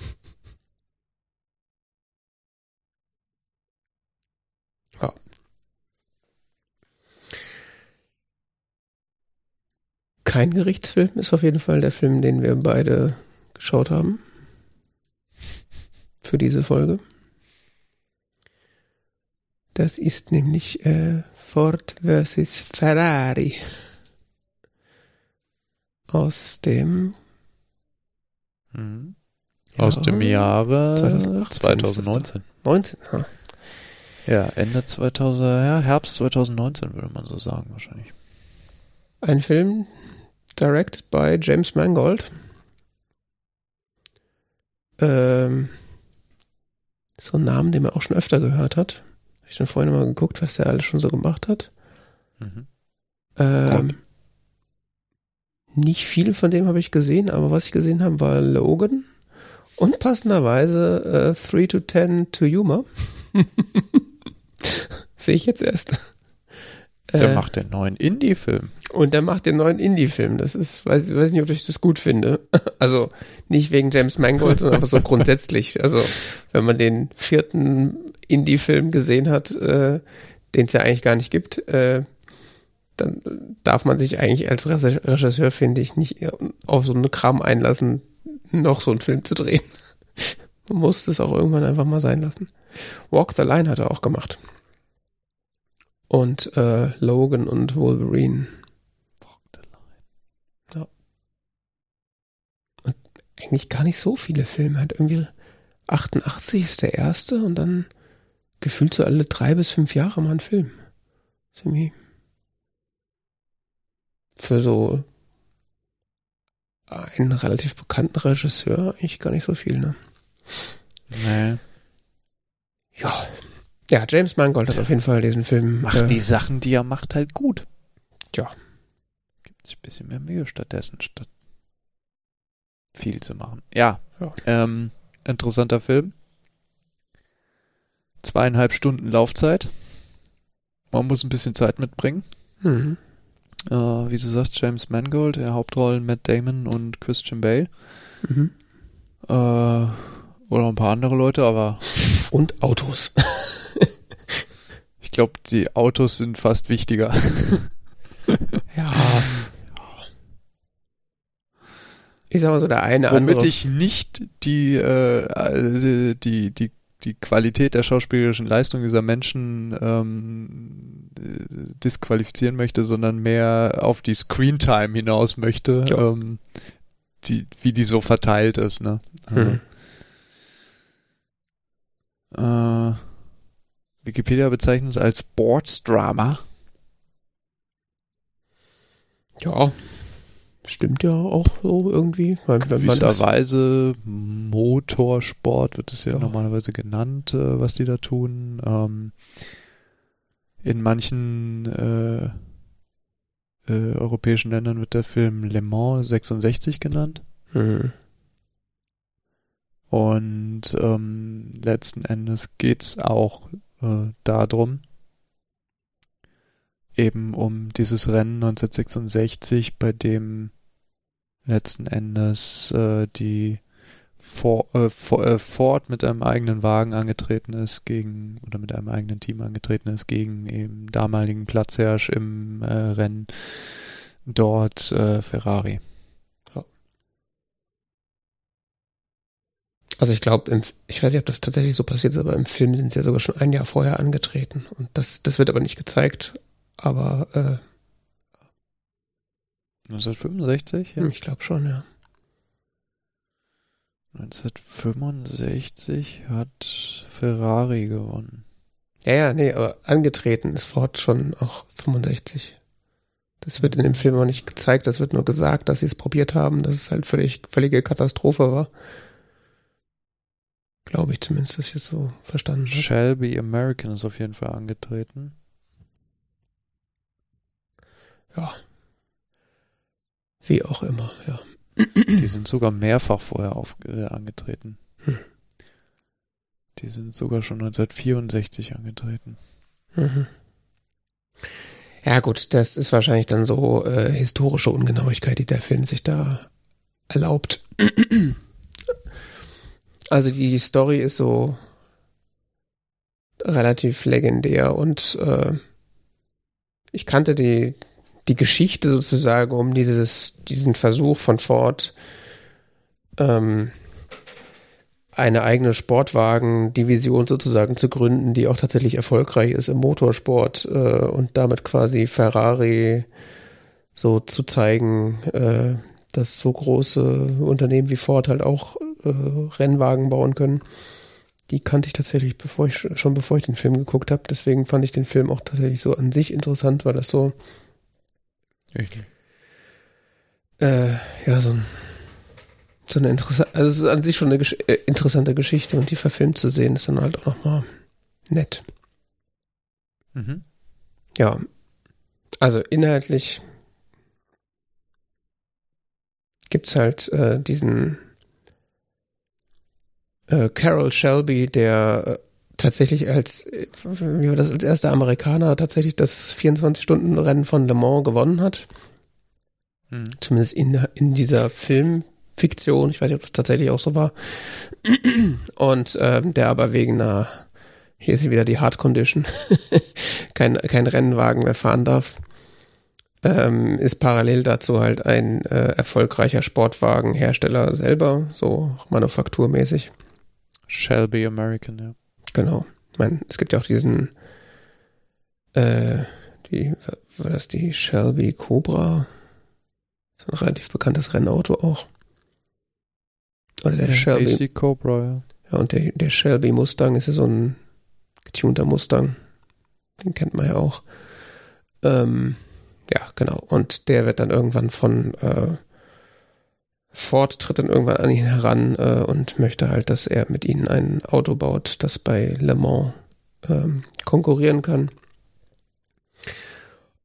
Kein Gerichtsfilm ist auf jeden Fall der Film, den wir beide geschaut haben für diese Folge. Das ist nämlich äh, Ford vs. Ferrari aus dem mhm. aus dem Jahre 2018, 2019. 19, ha. Ja, Ende 2000, ja, Herbst 2019 würde man so sagen wahrscheinlich. Ein Film directed by James Mangold. Ähm, so ein Namen, den man auch schon öfter gehört hat. Habe ich dann vorhin mal geguckt, was der alles schon so gemacht hat. Mhm. Ähm, nicht viel von dem habe ich gesehen, aber was ich gesehen habe, war Logan und passenderweise äh, 3 to 10 to Humor. Sehe ich jetzt erst. Der äh, macht den neuen Indie-Film. Und der macht den neuen Indie-Film. Das ist, weiß, weiß nicht, ob ich das gut finde. Also nicht wegen James Mangold, sondern einfach so grundsätzlich. Also wenn man den vierten Indie-Film gesehen hat, äh, den es ja eigentlich gar nicht gibt, äh, dann darf man sich eigentlich als Regisseur, finde ich, nicht auf so eine Kram einlassen, noch so einen Film zu drehen. Man muss es auch irgendwann einfach mal sein lassen. Walk the Line hat er auch gemacht. Und äh, Logan und Wolverine. Walk the Line. Ja. Und eigentlich gar nicht so viele Filme. Hat irgendwie 88 ist der erste und dann gefühlt so alle drei bis fünf Jahre mal ein Film. Ziemlich für so einen relativ bekannten Regisseur eigentlich gar nicht so viel, ne? Nee. Ja. Ja, James Mangold hat auf jeden Fall diesen Film. Macht äh, die Sachen, die er macht, halt gut. Ja. Gibt sich ein bisschen mehr Mühe stattdessen, statt viel zu machen. Ja. ja. Ähm, interessanter Film. Zweieinhalb Stunden Laufzeit. Man muss ein bisschen Zeit mitbringen. Mhm. Äh, wie du sagst, James Mangold, der Hauptrollen Matt Damon und Christian Bale. Mhm. Äh, oder ein paar andere Leute, aber. Und Autos. ich glaube, die Autos sind fast wichtiger. ja. Ich sag mal so, der eine Womit andere. ich nicht die, äh, die, die die Qualität der schauspielerischen Leistung dieser Menschen ähm, disqualifizieren möchte, sondern mehr auf die Screentime hinaus möchte, ja. ähm, die, wie die so verteilt ist. Ne? Mhm. Äh, Wikipedia bezeichnet es als Sportsdrama. Ja, Stimmt ja auch so irgendwie. Weil, Gewisserweise Motorsport wird es ja, ja, normalerweise genannt, äh, was die da tun. Ähm, in manchen äh, äh, europäischen Ländern wird der Film Le Mans 66 genannt. Mhm. Und ähm, letzten Endes geht's auch äh, darum, eben um dieses Rennen 1966, bei dem letzten Endes äh, die For, äh, äh, Ford mit einem eigenen Wagen angetreten ist gegen oder mit einem eigenen Team angetreten ist gegen eben damaligen Platzherrsch im äh, Rennen dort äh, Ferrari. Also ich glaube, ich weiß nicht, ob das tatsächlich so passiert ist, aber im Film sind sie ja sogar schon ein Jahr vorher angetreten. Und das, das wird aber nicht gezeigt. Aber äh, 1965? Ja. Ich glaube schon, ja. 1965 hat Ferrari gewonnen. Ja, ja, nee, aber angetreten ist Ford schon auch 65. Das wird in dem Film auch nicht gezeigt, das wird nur gesagt, dass sie es probiert haben, dass es halt völlig, völlige Katastrophe war. Glaube ich zumindest, dass ich es so verstanden habe. Shelby American ist auf jeden Fall angetreten. Ja, wie auch immer, ja. Die sind sogar mehrfach vorher auf, äh, angetreten. Hm. Die sind sogar schon 1964 angetreten. Mhm. Ja gut, das ist wahrscheinlich dann so äh, historische Ungenauigkeit, die der Film sich da erlaubt. Also die Story ist so relativ legendär und äh, ich kannte die die Geschichte sozusagen um dieses, diesen Versuch von Ford, ähm, eine eigene Sportwagen-Division sozusagen zu gründen, die auch tatsächlich erfolgreich ist im Motorsport äh, und damit quasi Ferrari so zu zeigen, äh, dass so große Unternehmen wie Ford halt auch äh, Rennwagen bauen können. Die kannte ich tatsächlich, bevor ich schon bevor ich den Film geguckt habe. Deswegen fand ich den Film auch tatsächlich so an sich interessant, weil das so Richtig. Äh, ja, so, ein, so eine interessante, also es ist an sich schon eine Gesch äh, interessante Geschichte und die verfilmt zu sehen, ist dann halt auch nochmal nett. Mhm. Ja. Also inhaltlich gibt's halt äh, diesen äh, Carol Shelby, der äh, tatsächlich als, äh, wie war das, als erster Amerikaner tatsächlich das 24-Stunden-Rennen von Le Mans gewonnen hat. Hm. Zumindest in, in dieser Filmfiktion. Ich weiß nicht, ob das tatsächlich auch so war. Und ähm, der aber wegen einer, hier ist sie wieder die Hard Condition, kein, kein Rennwagen mehr fahren darf, ähm, ist parallel dazu halt ein äh, erfolgreicher Sportwagenhersteller selber, so manufakturmäßig. Shelby American, ja. Genau. Ich meine, es gibt ja auch diesen, äh, die, war das die Shelby Cobra? Das ist ein relativ bekanntes Rennauto auch. Oder der ja, Shelby. AC Cobra, ja. Ja, und der, der Shelby Mustang ist ja so ein getunter Mustang. Den kennt man ja auch. Ähm, ja, genau. Und der wird dann irgendwann von äh, Ford tritt dann irgendwann an ihn heran äh, und möchte halt, dass er mit ihnen ein Auto baut, das bei Le Mans ähm, konkurrieren kann.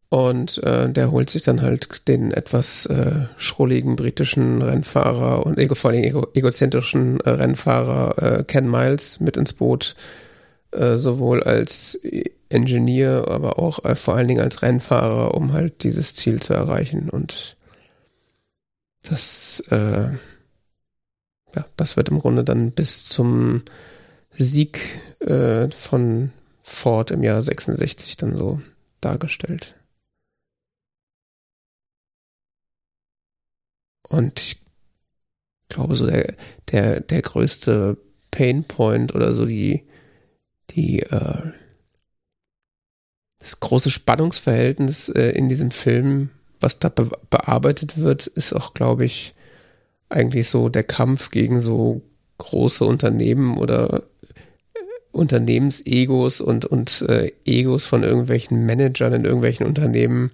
Und äh, der holt sich dann halt den etwas äh, schrulligen britischen Rennfahrer und ego, vor allem ego, egozentrischen äh, Rennfahrer äh, Ken Miles mit ins Boot, äh, sowohl als Ingenieur, aber auch äh, vor allen Dingen als Rennfahrer, um halt dieses Ziel zu erreichen. Und das, äh, ja, das wird im Grunde dann bis zum Sieg äh, von Ford im Jahr 66 dann so dargestellt. Und ich glaube, so der, der, der größte Painpoint oder so die, die, äh, das große Spannungsverhältnis äh, in diesem Film, was da be bearbeitet wird, ist auch, glaube ich, eigentlich so der Kampf gegen so große Unternehmen oder äh, Unternehmensegos und, und äh, Egos von irgendwelchen Managern in irgendwelchen Unternehmen.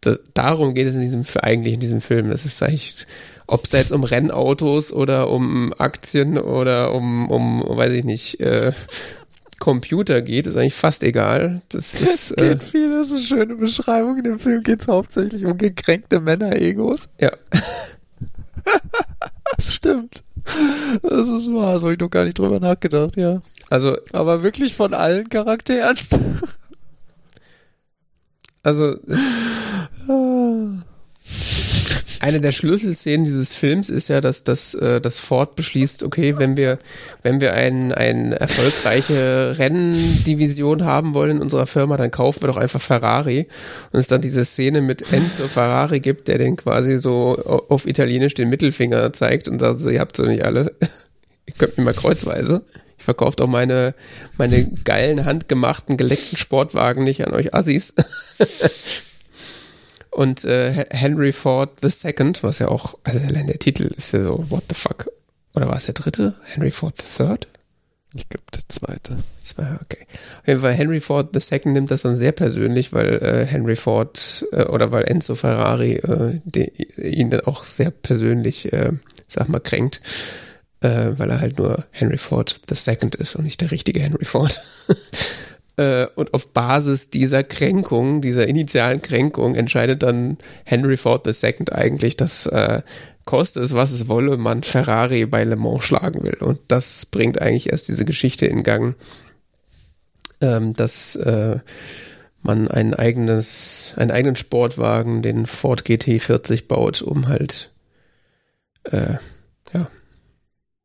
Da, darum geht es in diesem, eigentlich in diesem Film. Das ist eigentlich, ob es da jetzt um Rennautos oder um Aktien oder um, um, weiß ich nicht, äh, Computer geht, ist eigentlich fast egal. Das ist, es geht äh, viel, das ist eine schöne Beschreibung. In dem Film geht es hauptsächlich um gekränkte Männer-Egos. Ja. das stimmt. Das ist wahr, so habe ich noch gar nicht drüber nachgedacht, ja. Also, aber wirklich von allen Charakteren. Also, es, eine der Schlüsselszenen dieses Films ist ja, dass das äh, dass Ford beschließt, okay, wenn wir wenn wir ein eine erfolgreiche Renndivision haben wollen in unserer Firma, dann kaufen wir doch einfach Ferrari und es dann diese Szene mit Enzo Ferrari gibt, der den quasi so auf Italienisch den Mittelfinger zeigt und sagt so, ihr habt so nicht alle, ihr könnt mir mal kreuzweise. Ich verkaufe doch meine, meine geilen, handgemachten, geleckten Sportwagen nicht an euch Assis. Und äh, Henry Ford II, was ja auch, also allein der Titel ist ja so, what the fuck? Oder war es der dritte? Henry Ford III? Ich glaube, der zweite. Zwei, okay. Auf jeden Fall, Henry Ford II nimmt das dann sehr persönlich, weil äh, Henry Ford äh, oder weil Enzo Ferrari äh, de, ihn dann auch sehr persönlich, äh, sag mal, kränkt, äh, weil er halt nur Henry Ford II ist und nicht der richtige Henry Ford. Äh, und auf Basis dieser Kränkung, dieser initialen Kränkung, entscheidet dann Henry Ford II eigentlich, dass äh, koste es, was es wolle, man Ferrari bei Le Mans schlagen will. Und das bringt eigentlich erst diese Geschichte in Gang, ähm, dass äh, man ein eigenes, einen eigenen Sportwagen, den Ford GT40 baut, um halt äh, ja,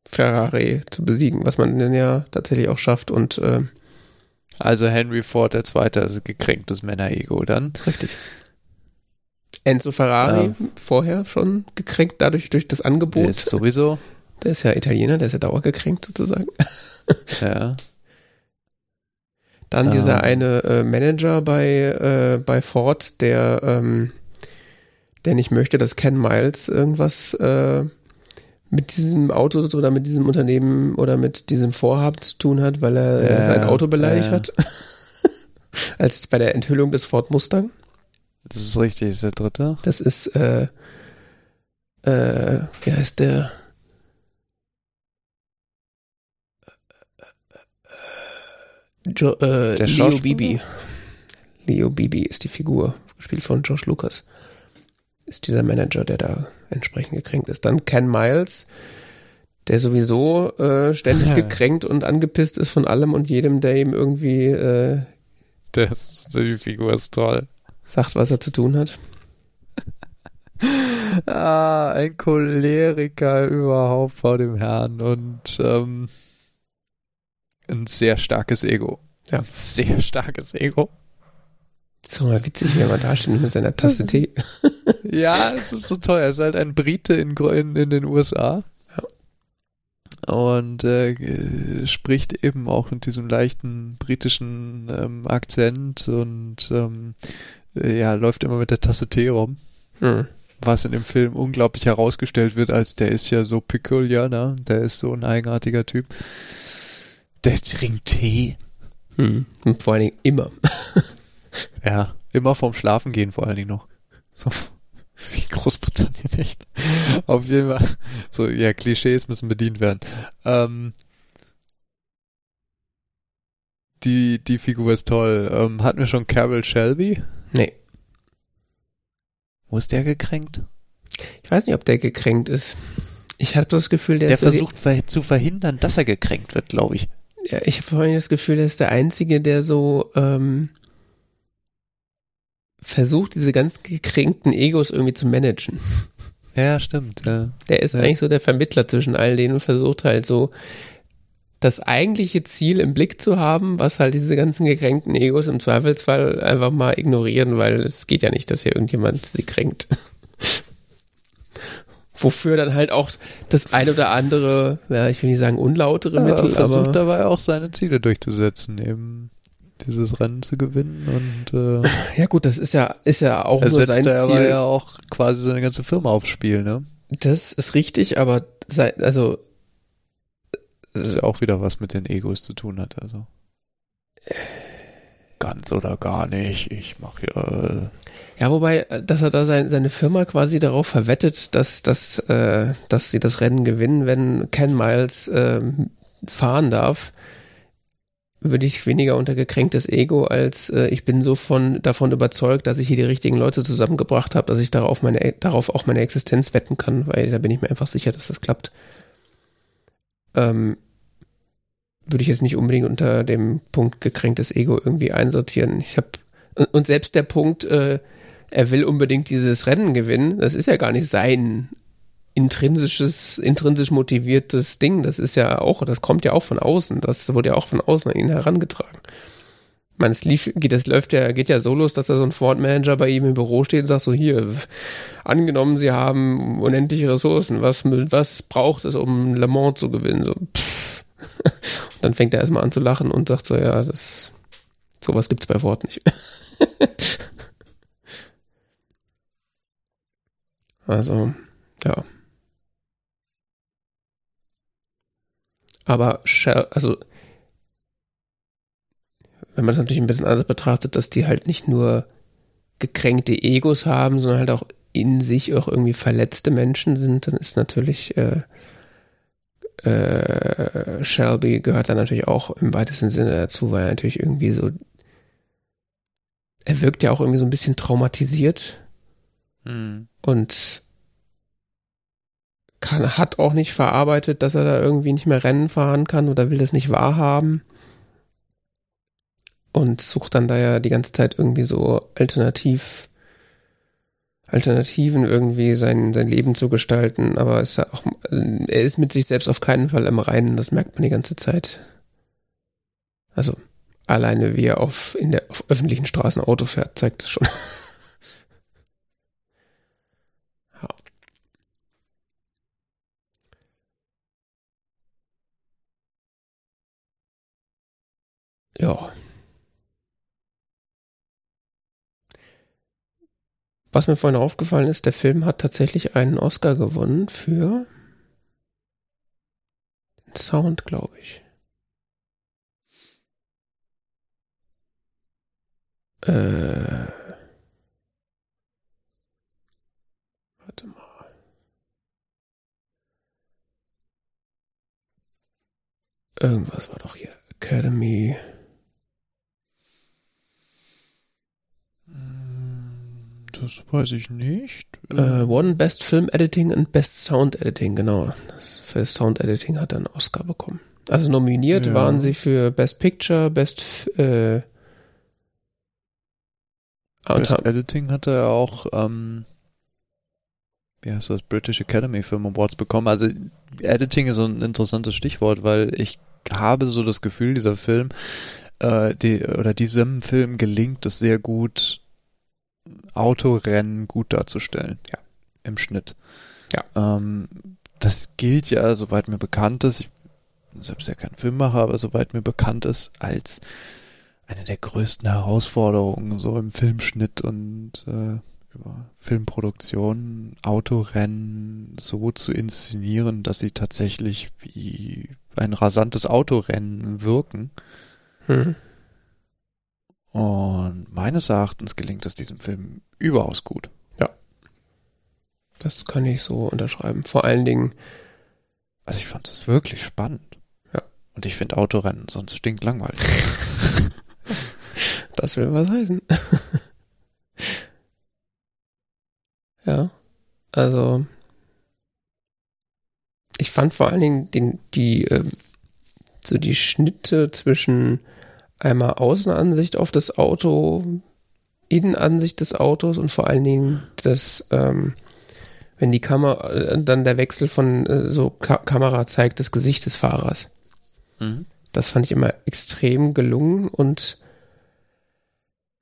Ferrari zu besiegen, was man dann ja tatsächlich auch schafft und äh, also Henry Ford der Zweite, also gekränktes Männer-Ego dann. Richtig. Enzo Ferrari ja. vorher schon gekränkt dadurch durch das Angebot. Der ist sowieso. Der ist ja Italiener, der ist ja dauergekränkt sozusagen. Ja. Dann dieser um. eine äh, Manager bei, äh, bei Ford, der, ähm, der nicht möchte, dass Ken Miles irgendwas äh, mit diesem Auto oder mit diesem Unternehmen oder mit diesem Vorhaben zu tun hat, weil er ja, sein Auto beleidigt ja. hat. Als bei der Enthüllung des Ford Mustang. Das ist richtig, ist der dritte. Das ist, äh, äh, wie heißt der? Jo, äh, der Leo Bibi. Leo Bibi ist die Figur, gespielt von Josh Lucas. ist dieser Manager, der da entsprechend gekränkt ist. Dann Ken Miles, der sowieso äh, ständig gekränkt und angepisst ist von allem und jedem, der ihm irgendwie äh, der ist, die Figur ist toll. Sagt, was er zu tun hat. ah, ein Choleriker überhaupt vor dem Herrn und ähm, ein sehr starkes Ego. Ja. Ein sehr starkes Ego. Ist doch mal witzig, wie er mal da steht mit seiner Tasse Tee. ja, es ist so toll. Er ist halt ein Brite in, in, in den USA. Und äh, spricht eben auch mit diesem leichten britischen ähm, Akzent und ähm, äh, ja, läuft immer mit der Tasse Tee rum. Hm. Was in dem Film unglaublich herausgestellt wird, als der ist ja so peculiar, ne? Der ist so ein eigenartiger Typ. Der trinkt Tee. Hm. Und vor allen Dingen immer. Ja, immer vorm Schlafen gehen vor allen Dingen noch. So. Wie Großbritannien echt. Auf jeden Fall. So, ja, Klischees müssen bedient werden. Ähm, die, die Figur ist toll. Ähm, hatten wir schon Carol Shelby? Nee. Wo ist der gekränkt? Ich weiß nicht, ob der gekränkt ist. Ich habe das Gefühl, der, der versucht ver zu verhindern, dass er gekränkt wird, glaube ich. Ja, ich habe vorhin das Gefühl, der ist der Einzige, der so ähm, versucht, diese ganz gekränkten Egos irgendwie zu managen. Ja, stimmt. Ja. Der ist ja. eigentlich so der Vermittler zwischen all denen und versucht halt so das eigentliche Ziel im Blick zu haben, was halt diese ganzen gekränkten Egos im Zweifelsfall einfach mal ignorieren, weil es geht ja nicht, dass hier irgendjemand sie kränkt. Wofür dann halt auch das ein oder andere, ja, ich will nicht sagen unlautere ja, Mittel, versucht aber dabei auch seine Ziele durchzusetzen, eben dieses Rennen zu gewinnen und äh, ja gut, das ist ja ist ja auch er nur sein Ziel. Er ja auch quasi seine ganze Firma aufs Spiel, ne? Das ist richtig, aber sei, also das ist ja auch wieder was mit den Egos zu tun hat, also ganz oder gar nicht. Ich mache ja. Ja, wobei, dass er da sein, seine Firma quasi darauf verwettet, dass, dass, äh, dass sie das Rennen gewinnen, wenn Ken Miles äh, fahren darf, würde ich weniger unter gekränktes Ego, als äh, ich bin so von davon überzeugt, dass ich hier die richtigen Leute zusammengebracht habe, dass ich darauf meine darauf auch meine Existenz wetten kann, weil da bin ich mir einfach sicher, dass das klappt. Ähm, würde ich jetzt nicht unbedingt unter dem Punkt gekränktes Ego irgendwie einsortieren. Ich habe und, und, selbst der Punkt, äh, er will unbedingt dieses Rennen gewinnen, das ist ja gar nicht sein intrinsisches, intrinsisch motiviertes Ding. Das ist ja auch, das kommt ja auch von außen. Das wurde ja auch von außen an ihn herangetragen. Ich meine, es lief, geht, das läuft ja, geht ja so los, dass da so ein Ford-Manager bei ihm im Büro steht und sagt so, hier, angenommen, sie haben unendliche Ressourcen, was, was braucht es, um Le Mans zu gewinnen? So, pff. Und dann fängt er erstmal an zu lachen und sagt so, ja, das, sowas gibt's bei Ford nicht. also, ja. Aber also wenn man das natürlich ein bisschen anders betrachtet, dass die halt nicht nur gekränkte Egos haben, sondern halt auch in sich auch irgendwie verletzte Menschen sind, dann ist natürlich äh, äh, Shelby gehört da natürlich auch im weitesten Sinne dazu, weil er natürlich irgendwie so er wirkt ja auch irgendwie so ein bisschen traumatisiert hm. und kann, hat auch nicht verarbeitet, dass er da irgendwie nicht mehr Rennen fahren kann oder will das nicht wahrhaben. Und sucht dann da ja die ganze Zeit irgendwie so alternativ, Alternativen irgendwie sein, sein Leben zu gestalten. Aber ist ja auch, er ist mit sich selbst auf keinen Fall im Reinen, das merkt man die ganze Zeit. Also, alleine wie er auf, in der, auf öffentlichen Straßen Auto fährt, zeigt es schon. Ja. Was mir vorhin aufgefallen ist, der Film hat tatsächlich einen Oscar gewonnen für den Sound, glaube ich. Äh, warte mal. Irgendwas war doch hier. Academy. Das weiß ich nicht. Äh, One Best Film Editing und Best Sound Editing, genau. Das für Sound Editing hat er einen Oscar bekommen. Also nominiert Ja. waren sie für Best Picture, Best äh, und Best haben- Editing hatte er auch, ähm, wie heißt das, British Academy Film Awards bekommen. Also Editing ist so ein interessantes Stichwort, weil ich habe so das Gefühl, dieser Film, äh, die, oder diesem Film gelingt es sehr gut, Autorennen gut darzustellen. Ja. Im Schnitt. Ja. Ähm, das gilt ja, soweit mir bekannt ist, ich bin selbst ja kein Filmmacher, aber soweit mir bekannt ist, als eine der größten Herausforderungen so im Filmschnitt und äh, über Filmproduktion, Autorennen so zu inszenieren, dass sie tatsächlich wie ein rasantes Autorennen wirken. Hm. Und meines Erachtens gelingt es diesem Film überaus gut. Das kann ich so unterschreiben. Vor allen Dingen, Also ich fand es wirklich spannend. Ja. Und ich finde Autorennen sonst stinklangweilig. das will was heißen. ja, also ich fand vor allen Dingen den, die, ähm, so die Schnitte zwischen einmal Außenansicht auf das Auto, Innenansicht des Autos und vor allen Dingen das, ähm, wenn die Kamera, äh, dann der Wechsel von äh, so Ka Kamera zeigt das Gesicht des Fahrers. Mhm. Das fand ich immer extrem gelungen und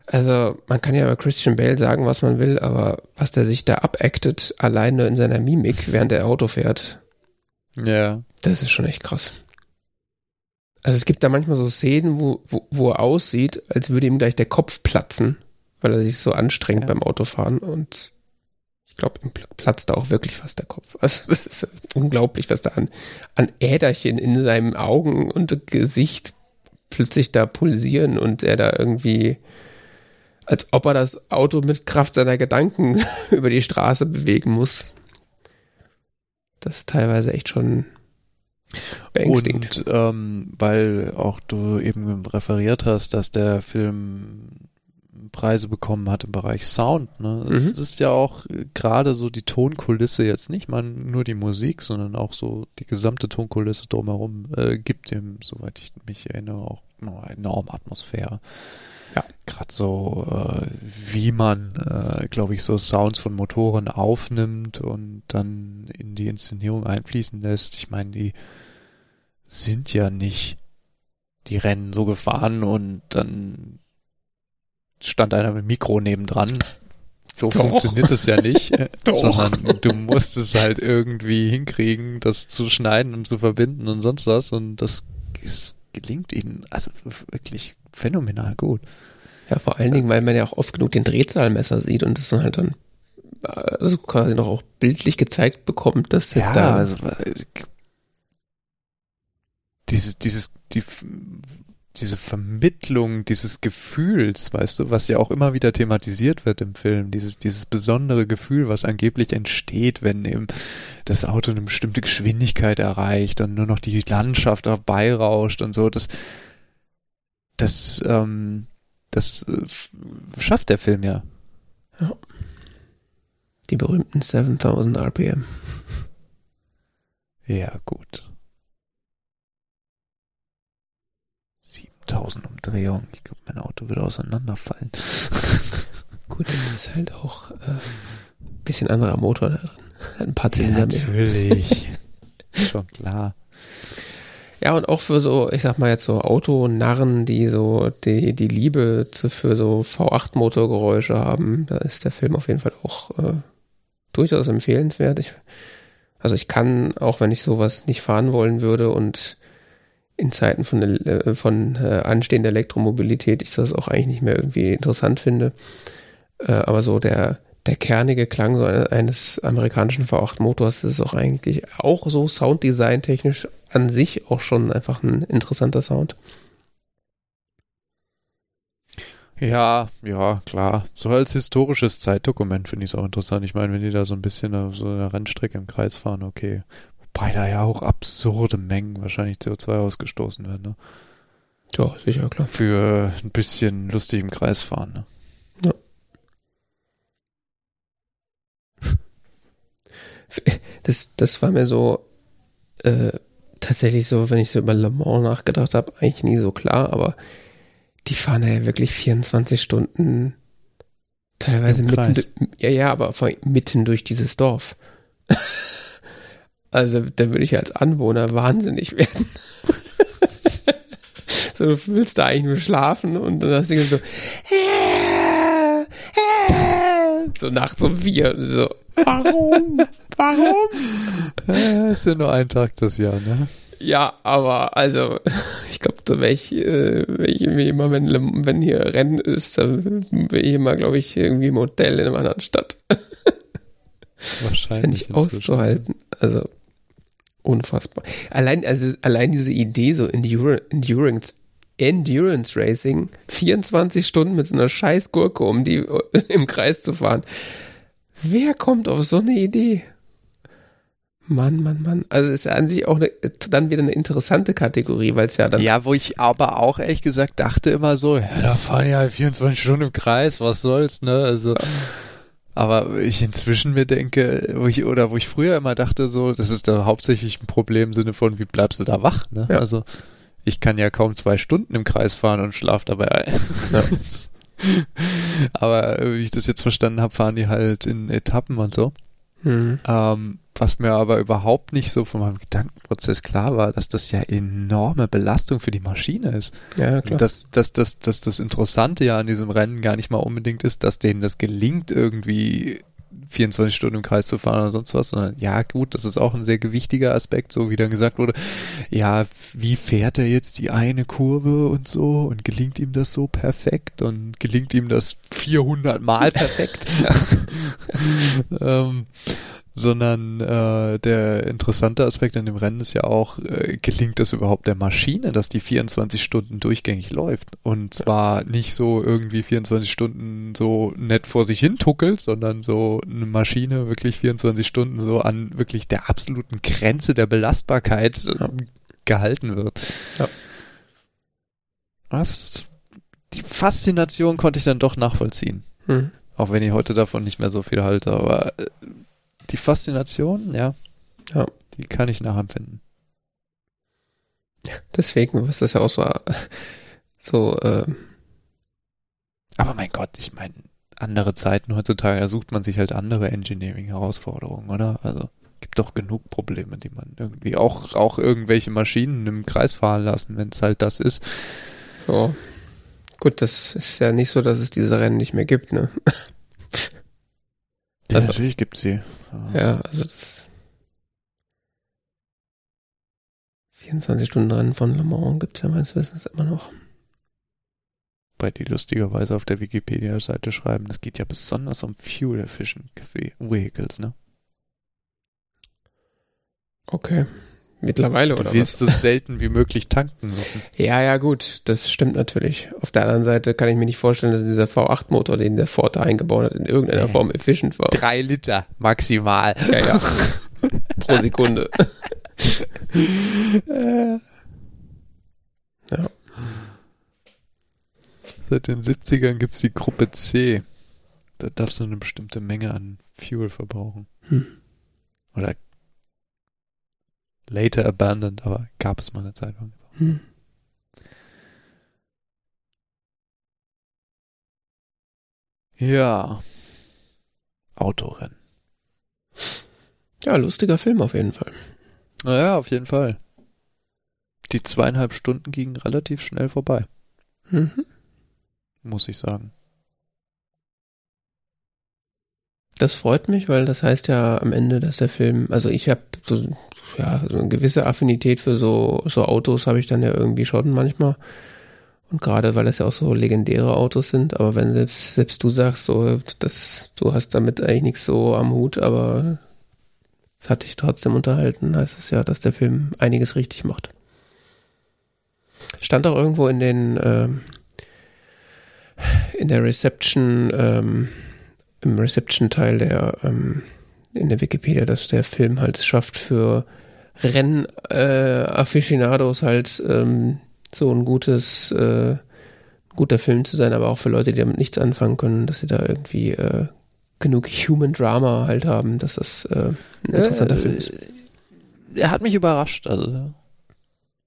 also man kann ja über Christian Bale sagen, was man will, aber was der sich da abactet, alleine in seiner Mimik, während er Auto fährt, Ja. das ist schon echt krass. Also es gibt da manchmal so Szenen, wo, wo, wo er aussieht, als würde ihm gleich der Kopf platzen, weil er sich so anstrengt Ja. beim Autofahren und ich glaube, ihm pl- platzt da auch wirklich fast der Kopf. Also das ist unglaublich, was da an, an Äderchen in seinen Augen und Gesicht plötzlich da pulsieren und er da irgendwie, als ob er das Auto mit Kraft seiner Gedanken über die Straße bewegen muss. Das ist teilweise echt schon. Und ähm, weil auch du eben referiert hast, dass der Film Preise bekommen hat im Bereich Sound. Ne? Es Mhm. ist ja auch gerade so die Tonkulisse jetzt nicht mal nur die Musik, sondern auch so die gesamte Tonkulisse drumherum äh, gibt dem, soweit ich mich erinnere, auch eine enorme Atmosphäre. Ja. Gerade so, äh, wie man, äh, glaube ich, so Sounds von Motoren aufnimmt und dann in die Inszenierung einfließen lässt. Ich meine, die sind ja nicht die Rennen so gefahren und dann stand einer mit dem Mikro nebendran. So Doch. funktioniert es ja nicht, äh, sondern du musst es halt irgendwie hinkriegen, das zu schneiden und zu verbinden und sonst was und das ist, gelingt ihnen also wirklich phänomenal gut. Ja, vor allen Dingen, weil man ja auch oft genug den Drehzahlmesser sieht und das dann halt dann äh, also quasi noch auch bildlich gezeigt bekommt, dass jetzt ja, da also äh, dieses, dieses, die, diese Vermittlung dieses Gefühls, weißt du, was ja auch immer wieder thematisiert wird im Film, dieses, dieses besondere Gefühl, was angeblich entsteht, wenn eben das Auto eine bestimmte Geschwindigkeit erreicht und nur noch die Landschaft herbeirauscht und so, das, das, ähm, das äh, schafft der Film ja. die berühmten 7000 RPM. Ja, gut. 7000 Umdrehungen. Ich glaube, mein Auto würde auseinanderfallen. Gut, das ist halt auch äh, ein bisschen anderer Motor da drin. Ein paar Zylinder mehr. natürlich. Schon klar. Ja, und auch für so, ich sag mal jetzt so Autonarren, die so die, die Liebe zu, für so V8-Motorgeräusche haben, da ist der Film auf jeden Fall auch äh, durchaus empfehlenswert. Ich, also ich kann, auch wenn ich sowas nicht fahren wollen würde und in Zeiten von, äh, von äh, anstehender Elektromobilität ich das auch eigentlich nicht mehr irgendwie interessant finde. Äh, aber so der, der kernige Klang so eine- eines amerikanischen V8-Motors ist auch eigentlich auch so Sounddesign technisch an sich auch schon einfach ein interessanter Sound. Ja, ja, klar. So als historisches Zeitdokument finde ich es auch interessant. Ich meine, wenn die da so ein bisschen auf so einer Rennstrecke im Kreis fahren, okay. Wobei da ja auch absurde Mengen wahrscheinlich CO2 ausgestoßen werden, ne? Ja, sicher, klar. Für ein bisschen lustig im Kreis fahren, ne? das, das war mir so äh, tatsächlich so, wenn ich so über Le Mans nachgedacht habe, eigentlich nie so klar, aber die fahren ja wirklich 24 Stunden teilweise mitten, ja, ja, aber mitten durch dieses Dorf. Also da würde ich als Anwohner wahnsinnig werden. so, du willst da eigentlich nur schlafen und dann hast du so, so nachts um vier, so, warum? Warum? Äh, ist ja nur ein Tag das Jahr, ne? Ja, aber also, ich glaube, da wäre ich, äh, wär ich irgendwie immer, wenn, wenn hier Rennen ist, dann wäre ich immer, glaube ich, irgendwie im Hotel in einer anderen Stadt. Das wäre Wahrscheinlich. nicht auszuhalten. Also, unfassbar. Allein, also, allein diese Idee, so Endure, Endurance, Endurance Racing, 24 Stunden mit so einer scheiß Gurke um die, im Kreis zu fahren. Wer kommt auf so eine Idee? Mann, Mann, Mann. Also ist ja an sich auch eine, dann wieder eine interessante Kategorie, weil es ja dann Ja, wo ich aber auch ehrlich gesagt dachte immer so, ja, da fahren ja halt 24 Stunden im Kreis, was soll's, ne? Also, aber ich inzwischen mir denke, wo ich, oder wo ich früher immer dachte so, das ist da hauptsächlich ein Problem im Sinne von, wie bleibst du da wach, ne? Ja. Also, ich kann ja kaum zwei Stunden im Kreis fahren und schlaf dabei ein. Ja. aber äh, wie ich das jetzt verstanden habe, fahren die halt in Etappen und so. Mhm. Ähm, was mir aber überhaupt nicht so von meinem Gedankenprozess klar war, dass das ja enorme Belastung für die Maschine ist. Ja, klar. Dass, dass, dass, dass das Interessante ja an diesem Rennen gar nicht mal unbedingt ist, dass denen das gelingt, irgendwie 24 Stunden im Kreis zu fahren oder sonst was, sondern ja, gut, das ist auch ein sehr gewichtiger Aspekt, so wie dann gesagt wurde, ja, wie fährt er jetzt die eine Kurve und so und gelingt ihm das so perfekt und gelingt ihm das 400 Mal perfekt? ähm, sondern äh, der interessante Aspekt an dem Rennen ist ja auch, äh, gelingt es überhaupt der Maschine, dass die 24 Stunden durchgängig läuft und zwar nicht so irgendwie 24 Stunden so nett vor sich hin tuckelt, sondern so eine Maschine wirklich 24 Stunden so an wirklich der absoluten Grenze der Belastbarkeit äh, Ja. gehalten wird. Ja. Was? Die Faszination konnte ich dann doch nachvollziehen. Mhm. Auch wenn ich heute davon nicht mehr so viel halte, aber äh, die Faszination, ja, Ja. die kann ich nachempfinden. Deswegen, was das ja auch so, so äh, Aber mein Gott, ich meine, andere Zeiten heutzutage, da sucht man sich halt andere Engineering-Herausforderungen, oder? Also gibt doch genug Probleme, die man irgendwie auch auch irgendwelche Maschinen im Kreis fahren lassen, wenn es halt das ist. ja. Gut, das ist ja nicht so, dass es diese Rennen nicht mehr gibt, ne? Ja, Also- natürlich gibt sie. Ja, also das 24 Stunden Rennen von Le Mans gibt es ja meines Wissens immer noch. Bei die lustigerweise auf der Wikipedia-Seite schreiben, das geht ja besonders um Fuel Efficient Vehicles, ne? Okay. Mittlerweile Du oder willst was? es selten wie möglich tanken müssen. Ja, ja, gut, das stimmt natürlich. Auf der anderen Seite kann ich mir nicht vorstellen, dass dieser V8-Motor, den der Ford da eingebaut hat, in irgendeiner. Form efficient war. Drei Liter maximal. Ja, ja. Pro Sekunde. Ja. Seit den 70ern gibt es die Gruppe C. Da darfst du eine bestimmte Menge an Fuel verbrauchen. Hm. Oder later abandoned, aber gab es mal eine Zeit lang. Hm. Ja. Autorennen. Ja, lustiger Film auf jeden Fall. Naja, auf jeden Fall. Die zweieinhalb Stunden gingen relativ schnell vorbei, Mhm. muss ich sagen. Das freut mich, weil das heißt ja am Ende, dass der Film, also ich habe so, ja, so eine gewisse Affinität für so, so Autos habe ich dann ja irgendwie schon manchmal. Und gerade weil das ja auch so legendäre Autos sind, aber wenn selbst, selbst du sagst, so, das, du hast damit eigentlich nichts so am Hut, aber es hat dich trotzdem unterhalten, heißt es ja, dass der Film einiges richtig macht. Stand auch irgendwo in den, ähm, in der Reception, ähm, im Reception-Teil der ähm, in der Wikipedia, dass der Film halt es schafft für Renn-Afficionados halt ähm, so ein gutes, äh, guter Film zu sein, aber auch für Leute, die damit nichts anfangen können, dass sie da irgendwie äh, genug Human Drama halt haben, dass das äh, ein interessanter Äh, Film ist. Er hat mich überrascht, also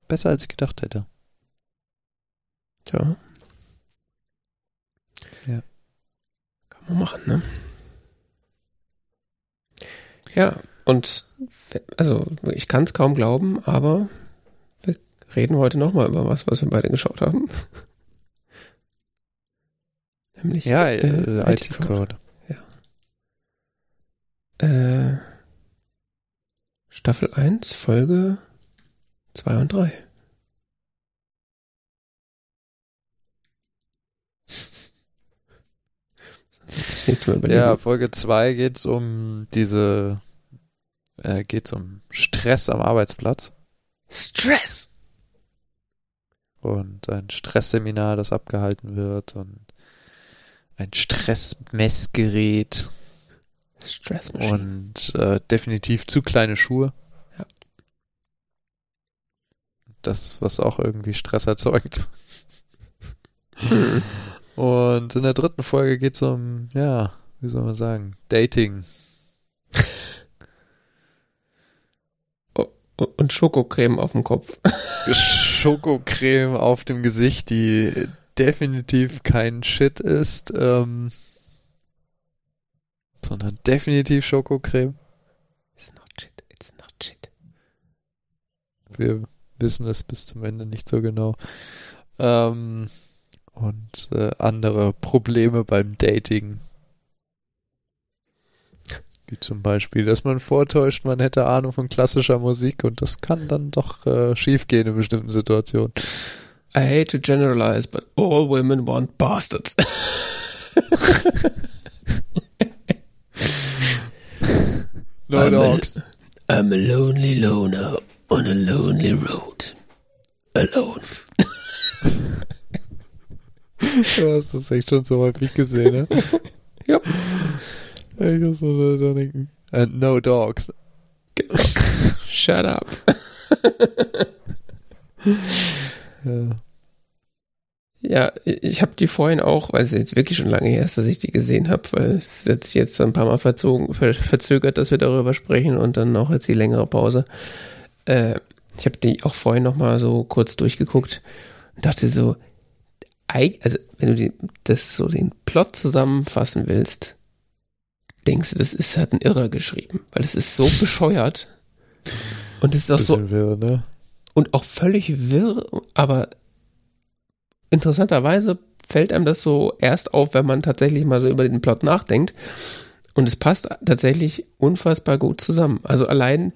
besser als ich gedacht hätte. Tja. Ja. Kann man machen, ne? Ja, und also ich kann es kaum glauben, aber wir reden heute nochmal über was, was wir beide geschaut haben. Nämlich Ja, äh, äh, IT Crowd. Äh, Staffel 1, Folge 2 und 3. Das nächste Mal überlegen. Ja, Folge 2 geht's um diese, äh, geht's um Stress am Arbeitsplatz Stress! und ein Stressseminar, das abgehalten wird und ein Stressmessgerät Stress und äh, definitiv zu kleine Schuhe. Ja. Das, was auch irgendwie Stress erzeugt. Und in der dritten Folge geht's um, ja, wie soll man sagen, Dating. Und Schokocreme auf dem Kopf. Schokocreme auf dem Gesicht, die definitiv kein Shit ist, ähm, sondern definitiv Schokocreme. It's not shit, it's not shit. Wir wissen es bis zum Ende nicht so genau. Ähm, und äh, andere Probleme beim Dating. Wie zum Beispiel, dass man vortäuscht, man hätte Ahnung von klassischer Musik und das kann dann doch äh, schiefgehen in bestimmten Situationen. I hate to generalize, but all women want bastards. No dogs. I'm a lonely loner on a lonely road. Alone. Du hast das echt schon so häufig gesehen, ne? Ja. Ich muss mal da denken. And no dogs. Shut up. Ja. Ja, ich habe die vorhin auch, weil es jetzt wirklich schon lange her ist, dass ich die gesehen habe, weil es hat sich jetzt ein paar Mal verzogen, ver, verzögert, dass wir darüber sprechen und dann auch jetzt die längere Pause. Äh, ich habe die auch vorhin noch mal so kurz durchgeguckt und dachte so, also wenn du die, das so den Plot zusammenfassen willst, denkst du, das ist halt ein Irrer geschrieben, weil es ist so bescheuert und es ist auch so wirr, ne? und auch völlig wirr, aber interessanterweise fällt einem das so erst auf, wenn man tatsächlich mal so über den Plot nachdenkt. Und es passt tatsächlich unfassbar gut zusammen. Also allein,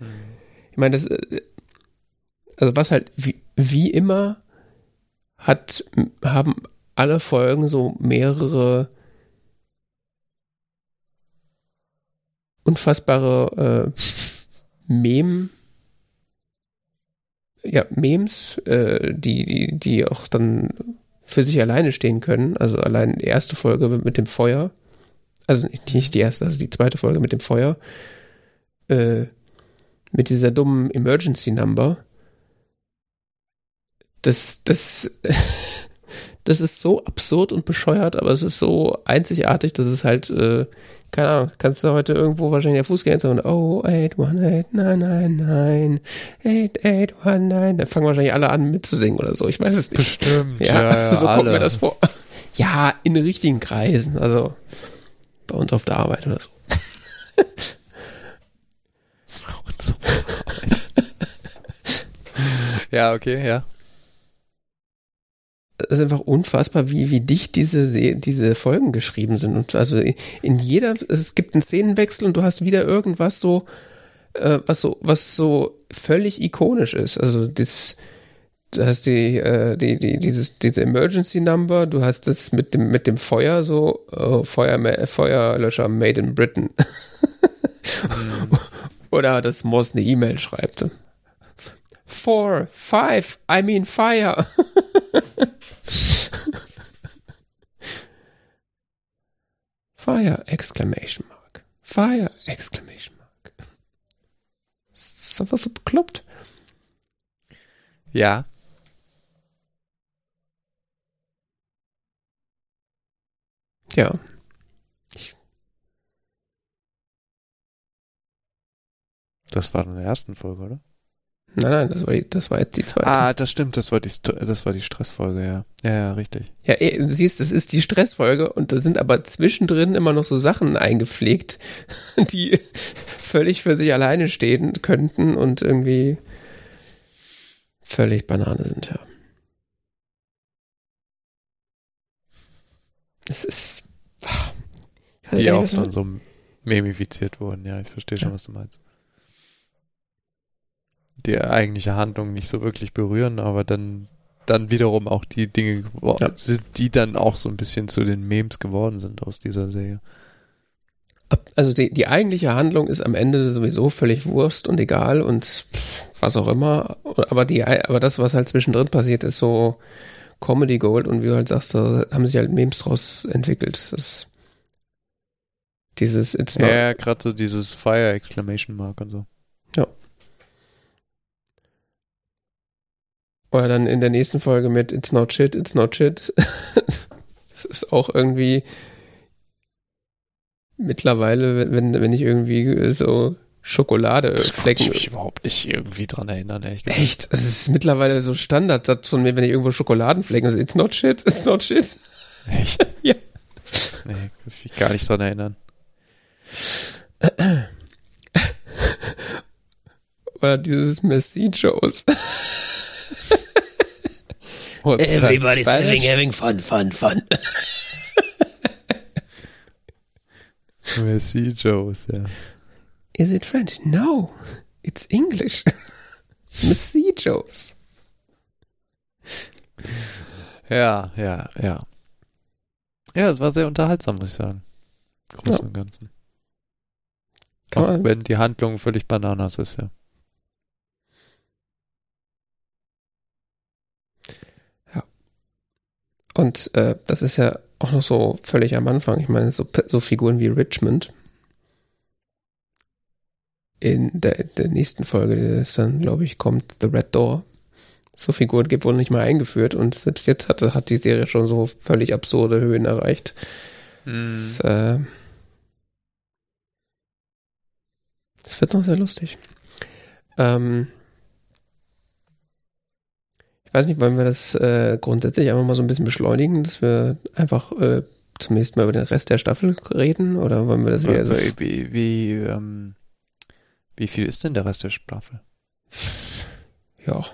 ich meine, das, äh, also was halt wie, wie immer hat, haben alle Folgen so mehrere unfassbare äh, Mem, ja, Memes, äh, die, die, die auch dann für sich alleine stehen können. Also allein die erste Folge mit dem Feuer, also nicht, die erste, also die zweite Folge mit dem Feuer, äh, mit dieser dummen Emergency Number. Das, das, das ist so absurd und bescheuert, aber es ist so einzigartig, dass es halt, äh, keine Ahnung, kannst du heute irgendwo wahrscheinlich der Fußgängerzone, oh, 818, 999, 8819, da fangen wahrscheinlich alle an mitzusingen oder so, ich weiß es nicht. Bestimmt. Ja, so kommt alle. mir das vor. Ja, in richtigen Kreisen, also bei uns auf der Arbeit oder so. So. ja, okay, ja. Das ist einfach unfassbar, wie, wie dicht diese, Se- diese Folgen geschrieben sind. Und also in jeder, es gibt einen Szenenwechsel und du hast wieder irgendwas so, äh, was so, was so völlig ikonisch ist. Also das, du hast die, äh, die, die, dieses, diese Emergency Number, du hast das mit dem, mit dem Feuer so, oh, Feuer, Feuerlöscher made in Britain. Oder dass Moss eine E-Mail schreibt. Four, five, I mean fire. Fire! Exclamation mark. Fire! Exclamation mark. Ist das so bekloppt? Ja. Ja. Das war in der ersten Folge, oder? Nein, nein, das war, die, das war jetzt die zweite. Ah, das stimmt, das war die, das war die Stressfolge, ja. Ja, ja, richtig. Ja, eh, du siehst, das ist die Stressfolge und da sind aber zwischendrin immer noch so Sachen eingepflegt, die völlig für sich alleine stehen könnten und irgendwie völlig Banane sind, ja. Es ist. ah, Die auch nicht, was dann so memifiziert wurden, ja, ich verstehe schon, Ja. was du meinst. Die eigentliche Handlung nicht so wirklich berühren, aber dann, dann wiederum auch die Dinge, Ja. die dann auch so ein bisschen zu den Memes geworden sind aus dieser Serie. Also die, die eigentliche Handlung ist am Ende sowieso völlig Wurst und egal und was auch immer. Aber die, aber das, was halt zwischendrin passiert, ist so Comedy Gold und wie du halt sagst, da haben sich halt Memes draus entwickelt. Das, dieses It's Ja, not, ja gerade so dieses Fire Exclamation Mark und so. Oder dann in der nächsten Folge mit It's not shit, it's not shit. das ist auch irgendwie mittlerweile, wenn, wenn ich irgendwie so Schokoladeflecken ich mich überhaupt nicht irgendwie dran erinnern, ehrlich gesagt. Echt? Es ist mittlerweile so Standardsatz von mir, wenn ich irgendwo Schokoladenflecken, also it's not shit, it's not shit. Echt? Ja. Nee, kann ich mich gar nicht dran erinnern. Oder dieses Messi-Shows. Everybody's having, having fun, fun, fun. Messi Joes, ja. Is it French? No, it's English. Messi-Shows. Ja, ja, ja. Ja, das war sehr unterhaltsam, muss ich sagen. Großen Ja. und Ganzen. Kann Auch wenn die Handlung völlig Bananas ist, ja. Und äh, das ist ja auch noch so völlig am Anfang. Ich meine, so, so Figuren wie Richmond. In der, der nächsten Folge, die ist dann, glaube ich, kommt The Red Door. So Figuren gibt wohl nicht mal eingeführt und selbst jetzt hat, hat die Serie schon so völlig absurde Höhen erreicht. Das, äh, das wird noch sehr lustig. Ähm, ich weiß nicht, wollen wir das äh, grundsätzlich einfach mal so ein bisschen beschleunigen, dass wir einfach äh, zunächst mal über den Rest der Staffel reden oder wollen wir das wieder so? wie, wie, wie, ähm, wie viel ist denn der Rest der Staffel? Ja,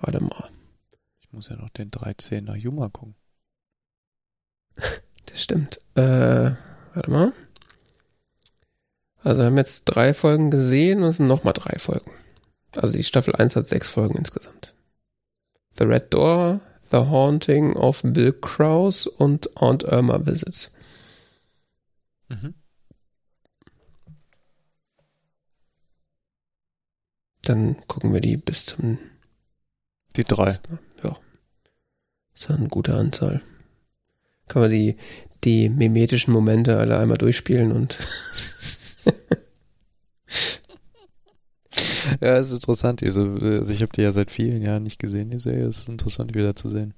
warte mal. Ich muss ja noch den 13er Juma gucken. Das stimmt. Äh, warte mal. Also wir haben jetzt drei Folgen gesehen und es sind nochmal drei Folgen. Also die Staffel 1 hat sechs Folgen insgesamt. The Red Door, The Haunting of Bill Krause und Aunt Irma Visits. Mhm. Dann gucken wir die bis zum Die drei. Ja. Ist ja eine gute Anzahl. Kann man die, die mimetischen Momente alle einmal durchspielen und Ja, ist interessant. Also ich habe die ja seit vielen Jahren nicht gesehen, die Serie. Es ist interessant, wieder zu sehen.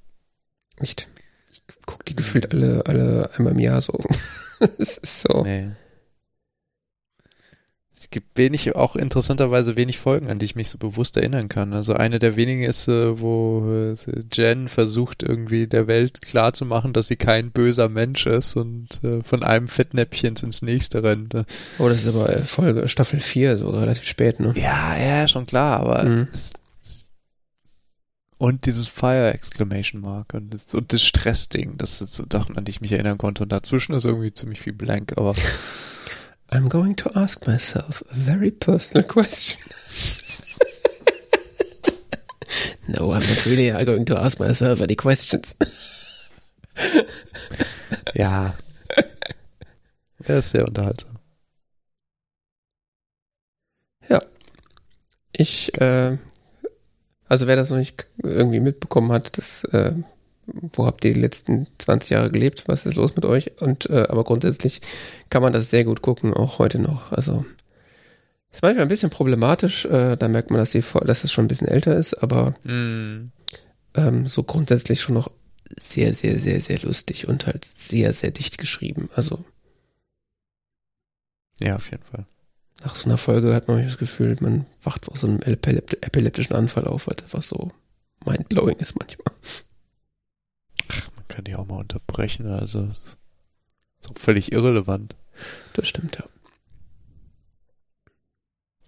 echt. Ich guck die gefühlt alle, alle einmal im Jahr so. Es ist so. Nee. Es gibt wenig, auch interessanterweise wenig Folgen, an die ich mich so bewusst erinnern kann. Also eine der wenigen ist, äh, wo äh, Jen versucht irgendwie der Welt klarzumachen, dass sie kein böser Mensch ist und äh, von einem Fettnäpfchen ins nächste rennt. Oh, das ist aber Folge Staffel 4, so relativ spät, ne? Ja, ja, schon klar, aber Mhm. und dieses Fire Exclamation Mark und das, und das Stressding, das sind so Sachen, an die ich mich erinnern konnte. Und dazwischen ist irgendwie ziemlich viel blank, aber I'm going to ask myself a very personal question. No, I'm not really going to ask myself any questions. ja. Er ist sehr unterhaltsam. Ich, äh, also wer das noch nicht irgendwie mitbekommen hat, das, äh, wo habt ihr die letzten 20 Jahre gelebt? Was ist los mit euch? Und äh, aber grundsätzlich kann man das sehr gut gucken, auch heute noch. Also ist manchmal ein bisschen problematisch, äh, da merkt man, dass, Fol- dass es schon ein bisschen älter ist, aber Mm. ähm, so grundsätzlich schon noch sehr, sehr, sehr, sehr lustig und halt sehr, sehr dicht geschrieben. Also Ja, auf jeden Fall. nach so einer Folge hat man das Gefühl, man wacht aus so einem epilept epileptischen Anfall auf, weil es einfach so mindblowing ist manchmal. Man kann die auch mal unterbrechen, also ist auch völlig irrelevant. Das stimmt, ja.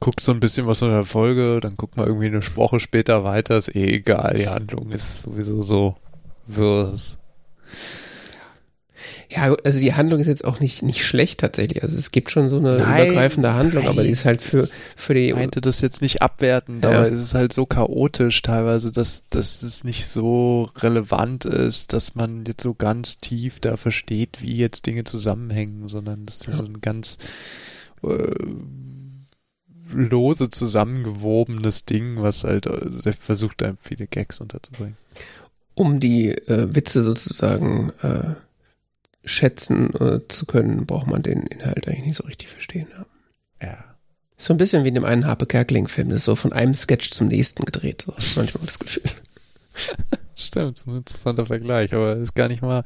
Guckt so ein bisschen was in der Folge, dann guckt mal irgendwie eine Woche später weiter, ist eh egal, die Handlung ist sowieso so wirres. Ja, also die Handlung ist jetzt auch nicht, nicht schlecht tatsächlich. Also es gibt schon so eine Nein, übergreifende Handlung, aber die ist halt für, für die. Ich meinte das jetzt nicht abwertend, Ja. aber es ist halt so chaotisch teilweise, dass, dass es nicht so relevant ist, dass man jetzt so ganz tief da versteht, wie jetzt Dinge zusammenhängen, sondern das ist Ja. so ein ganz äh, lose zusammengewobenes Ding, was halt äh, versucht, einem viele Gags unterzubringen. um die äh, Witze sozusagen äh, schätzen äh, zu können, braucht man den Inhalt eigentlich nicht so richtig verstehen. Ja. Ja. Ist so ein bisschen wie in dem einen Harpe Kerkeling-Film, das ist so von einem Sketch zum nächsten gedreht, so manchmal das Gefühl. Stimmt, so ein interessanter Vergleich, aber ist gar nicht mal,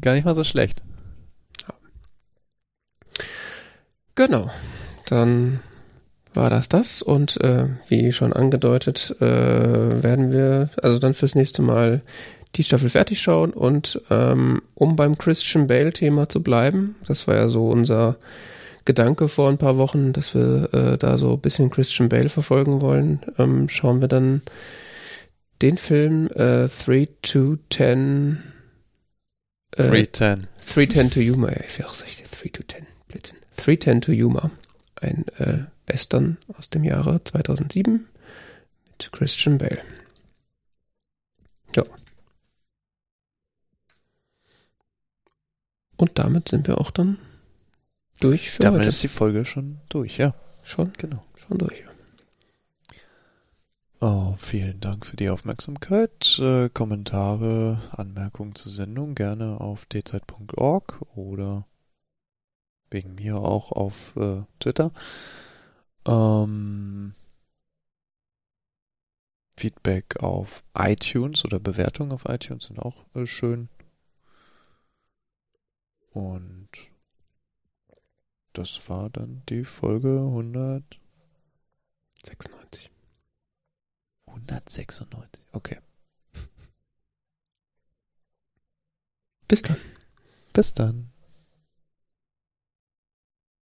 gar nicht mal so schlecht. Genau. Dann war das das und äh, wie schon angedeutet, äh, werden wir also dann fürs nächste Mal die Staffel fertig schauen und ähm, um beim Christian Bale-Thema zu bleiben, das war ja so unser Gedanke vor ein paar Wochen, dass wir äh, da so ein bisschen Christian Bale verfolgen wollen, ähm, schauen wir dann den Film äh, 3 to 10 äh, 310. 310 to Yuma, ja, ich will auch sagen, 3 to 10, Blödsinn. 310 to Yuma, ein äh, Western aus dem Jahre 2007 mit Christian Bale. Ja. Und damit sind wir auch dann durch für Damit heute. ist die Folge schon durch, ja. Schon, Genau. schon durch. Oh, vielen Dank für die Aufmerksamkeit. Äh, Kommentare, Anmerkungen zur Sendung gerne auf dzeit.org oder wegen mir auch auf äh, Twitter. Ähm, Feedback auf iTunes oder Bewertungen auf iTunes sind auch äh, schön. Und das war dann die Folge 100. 96. 196. Okay. Bis dann. Bis dann.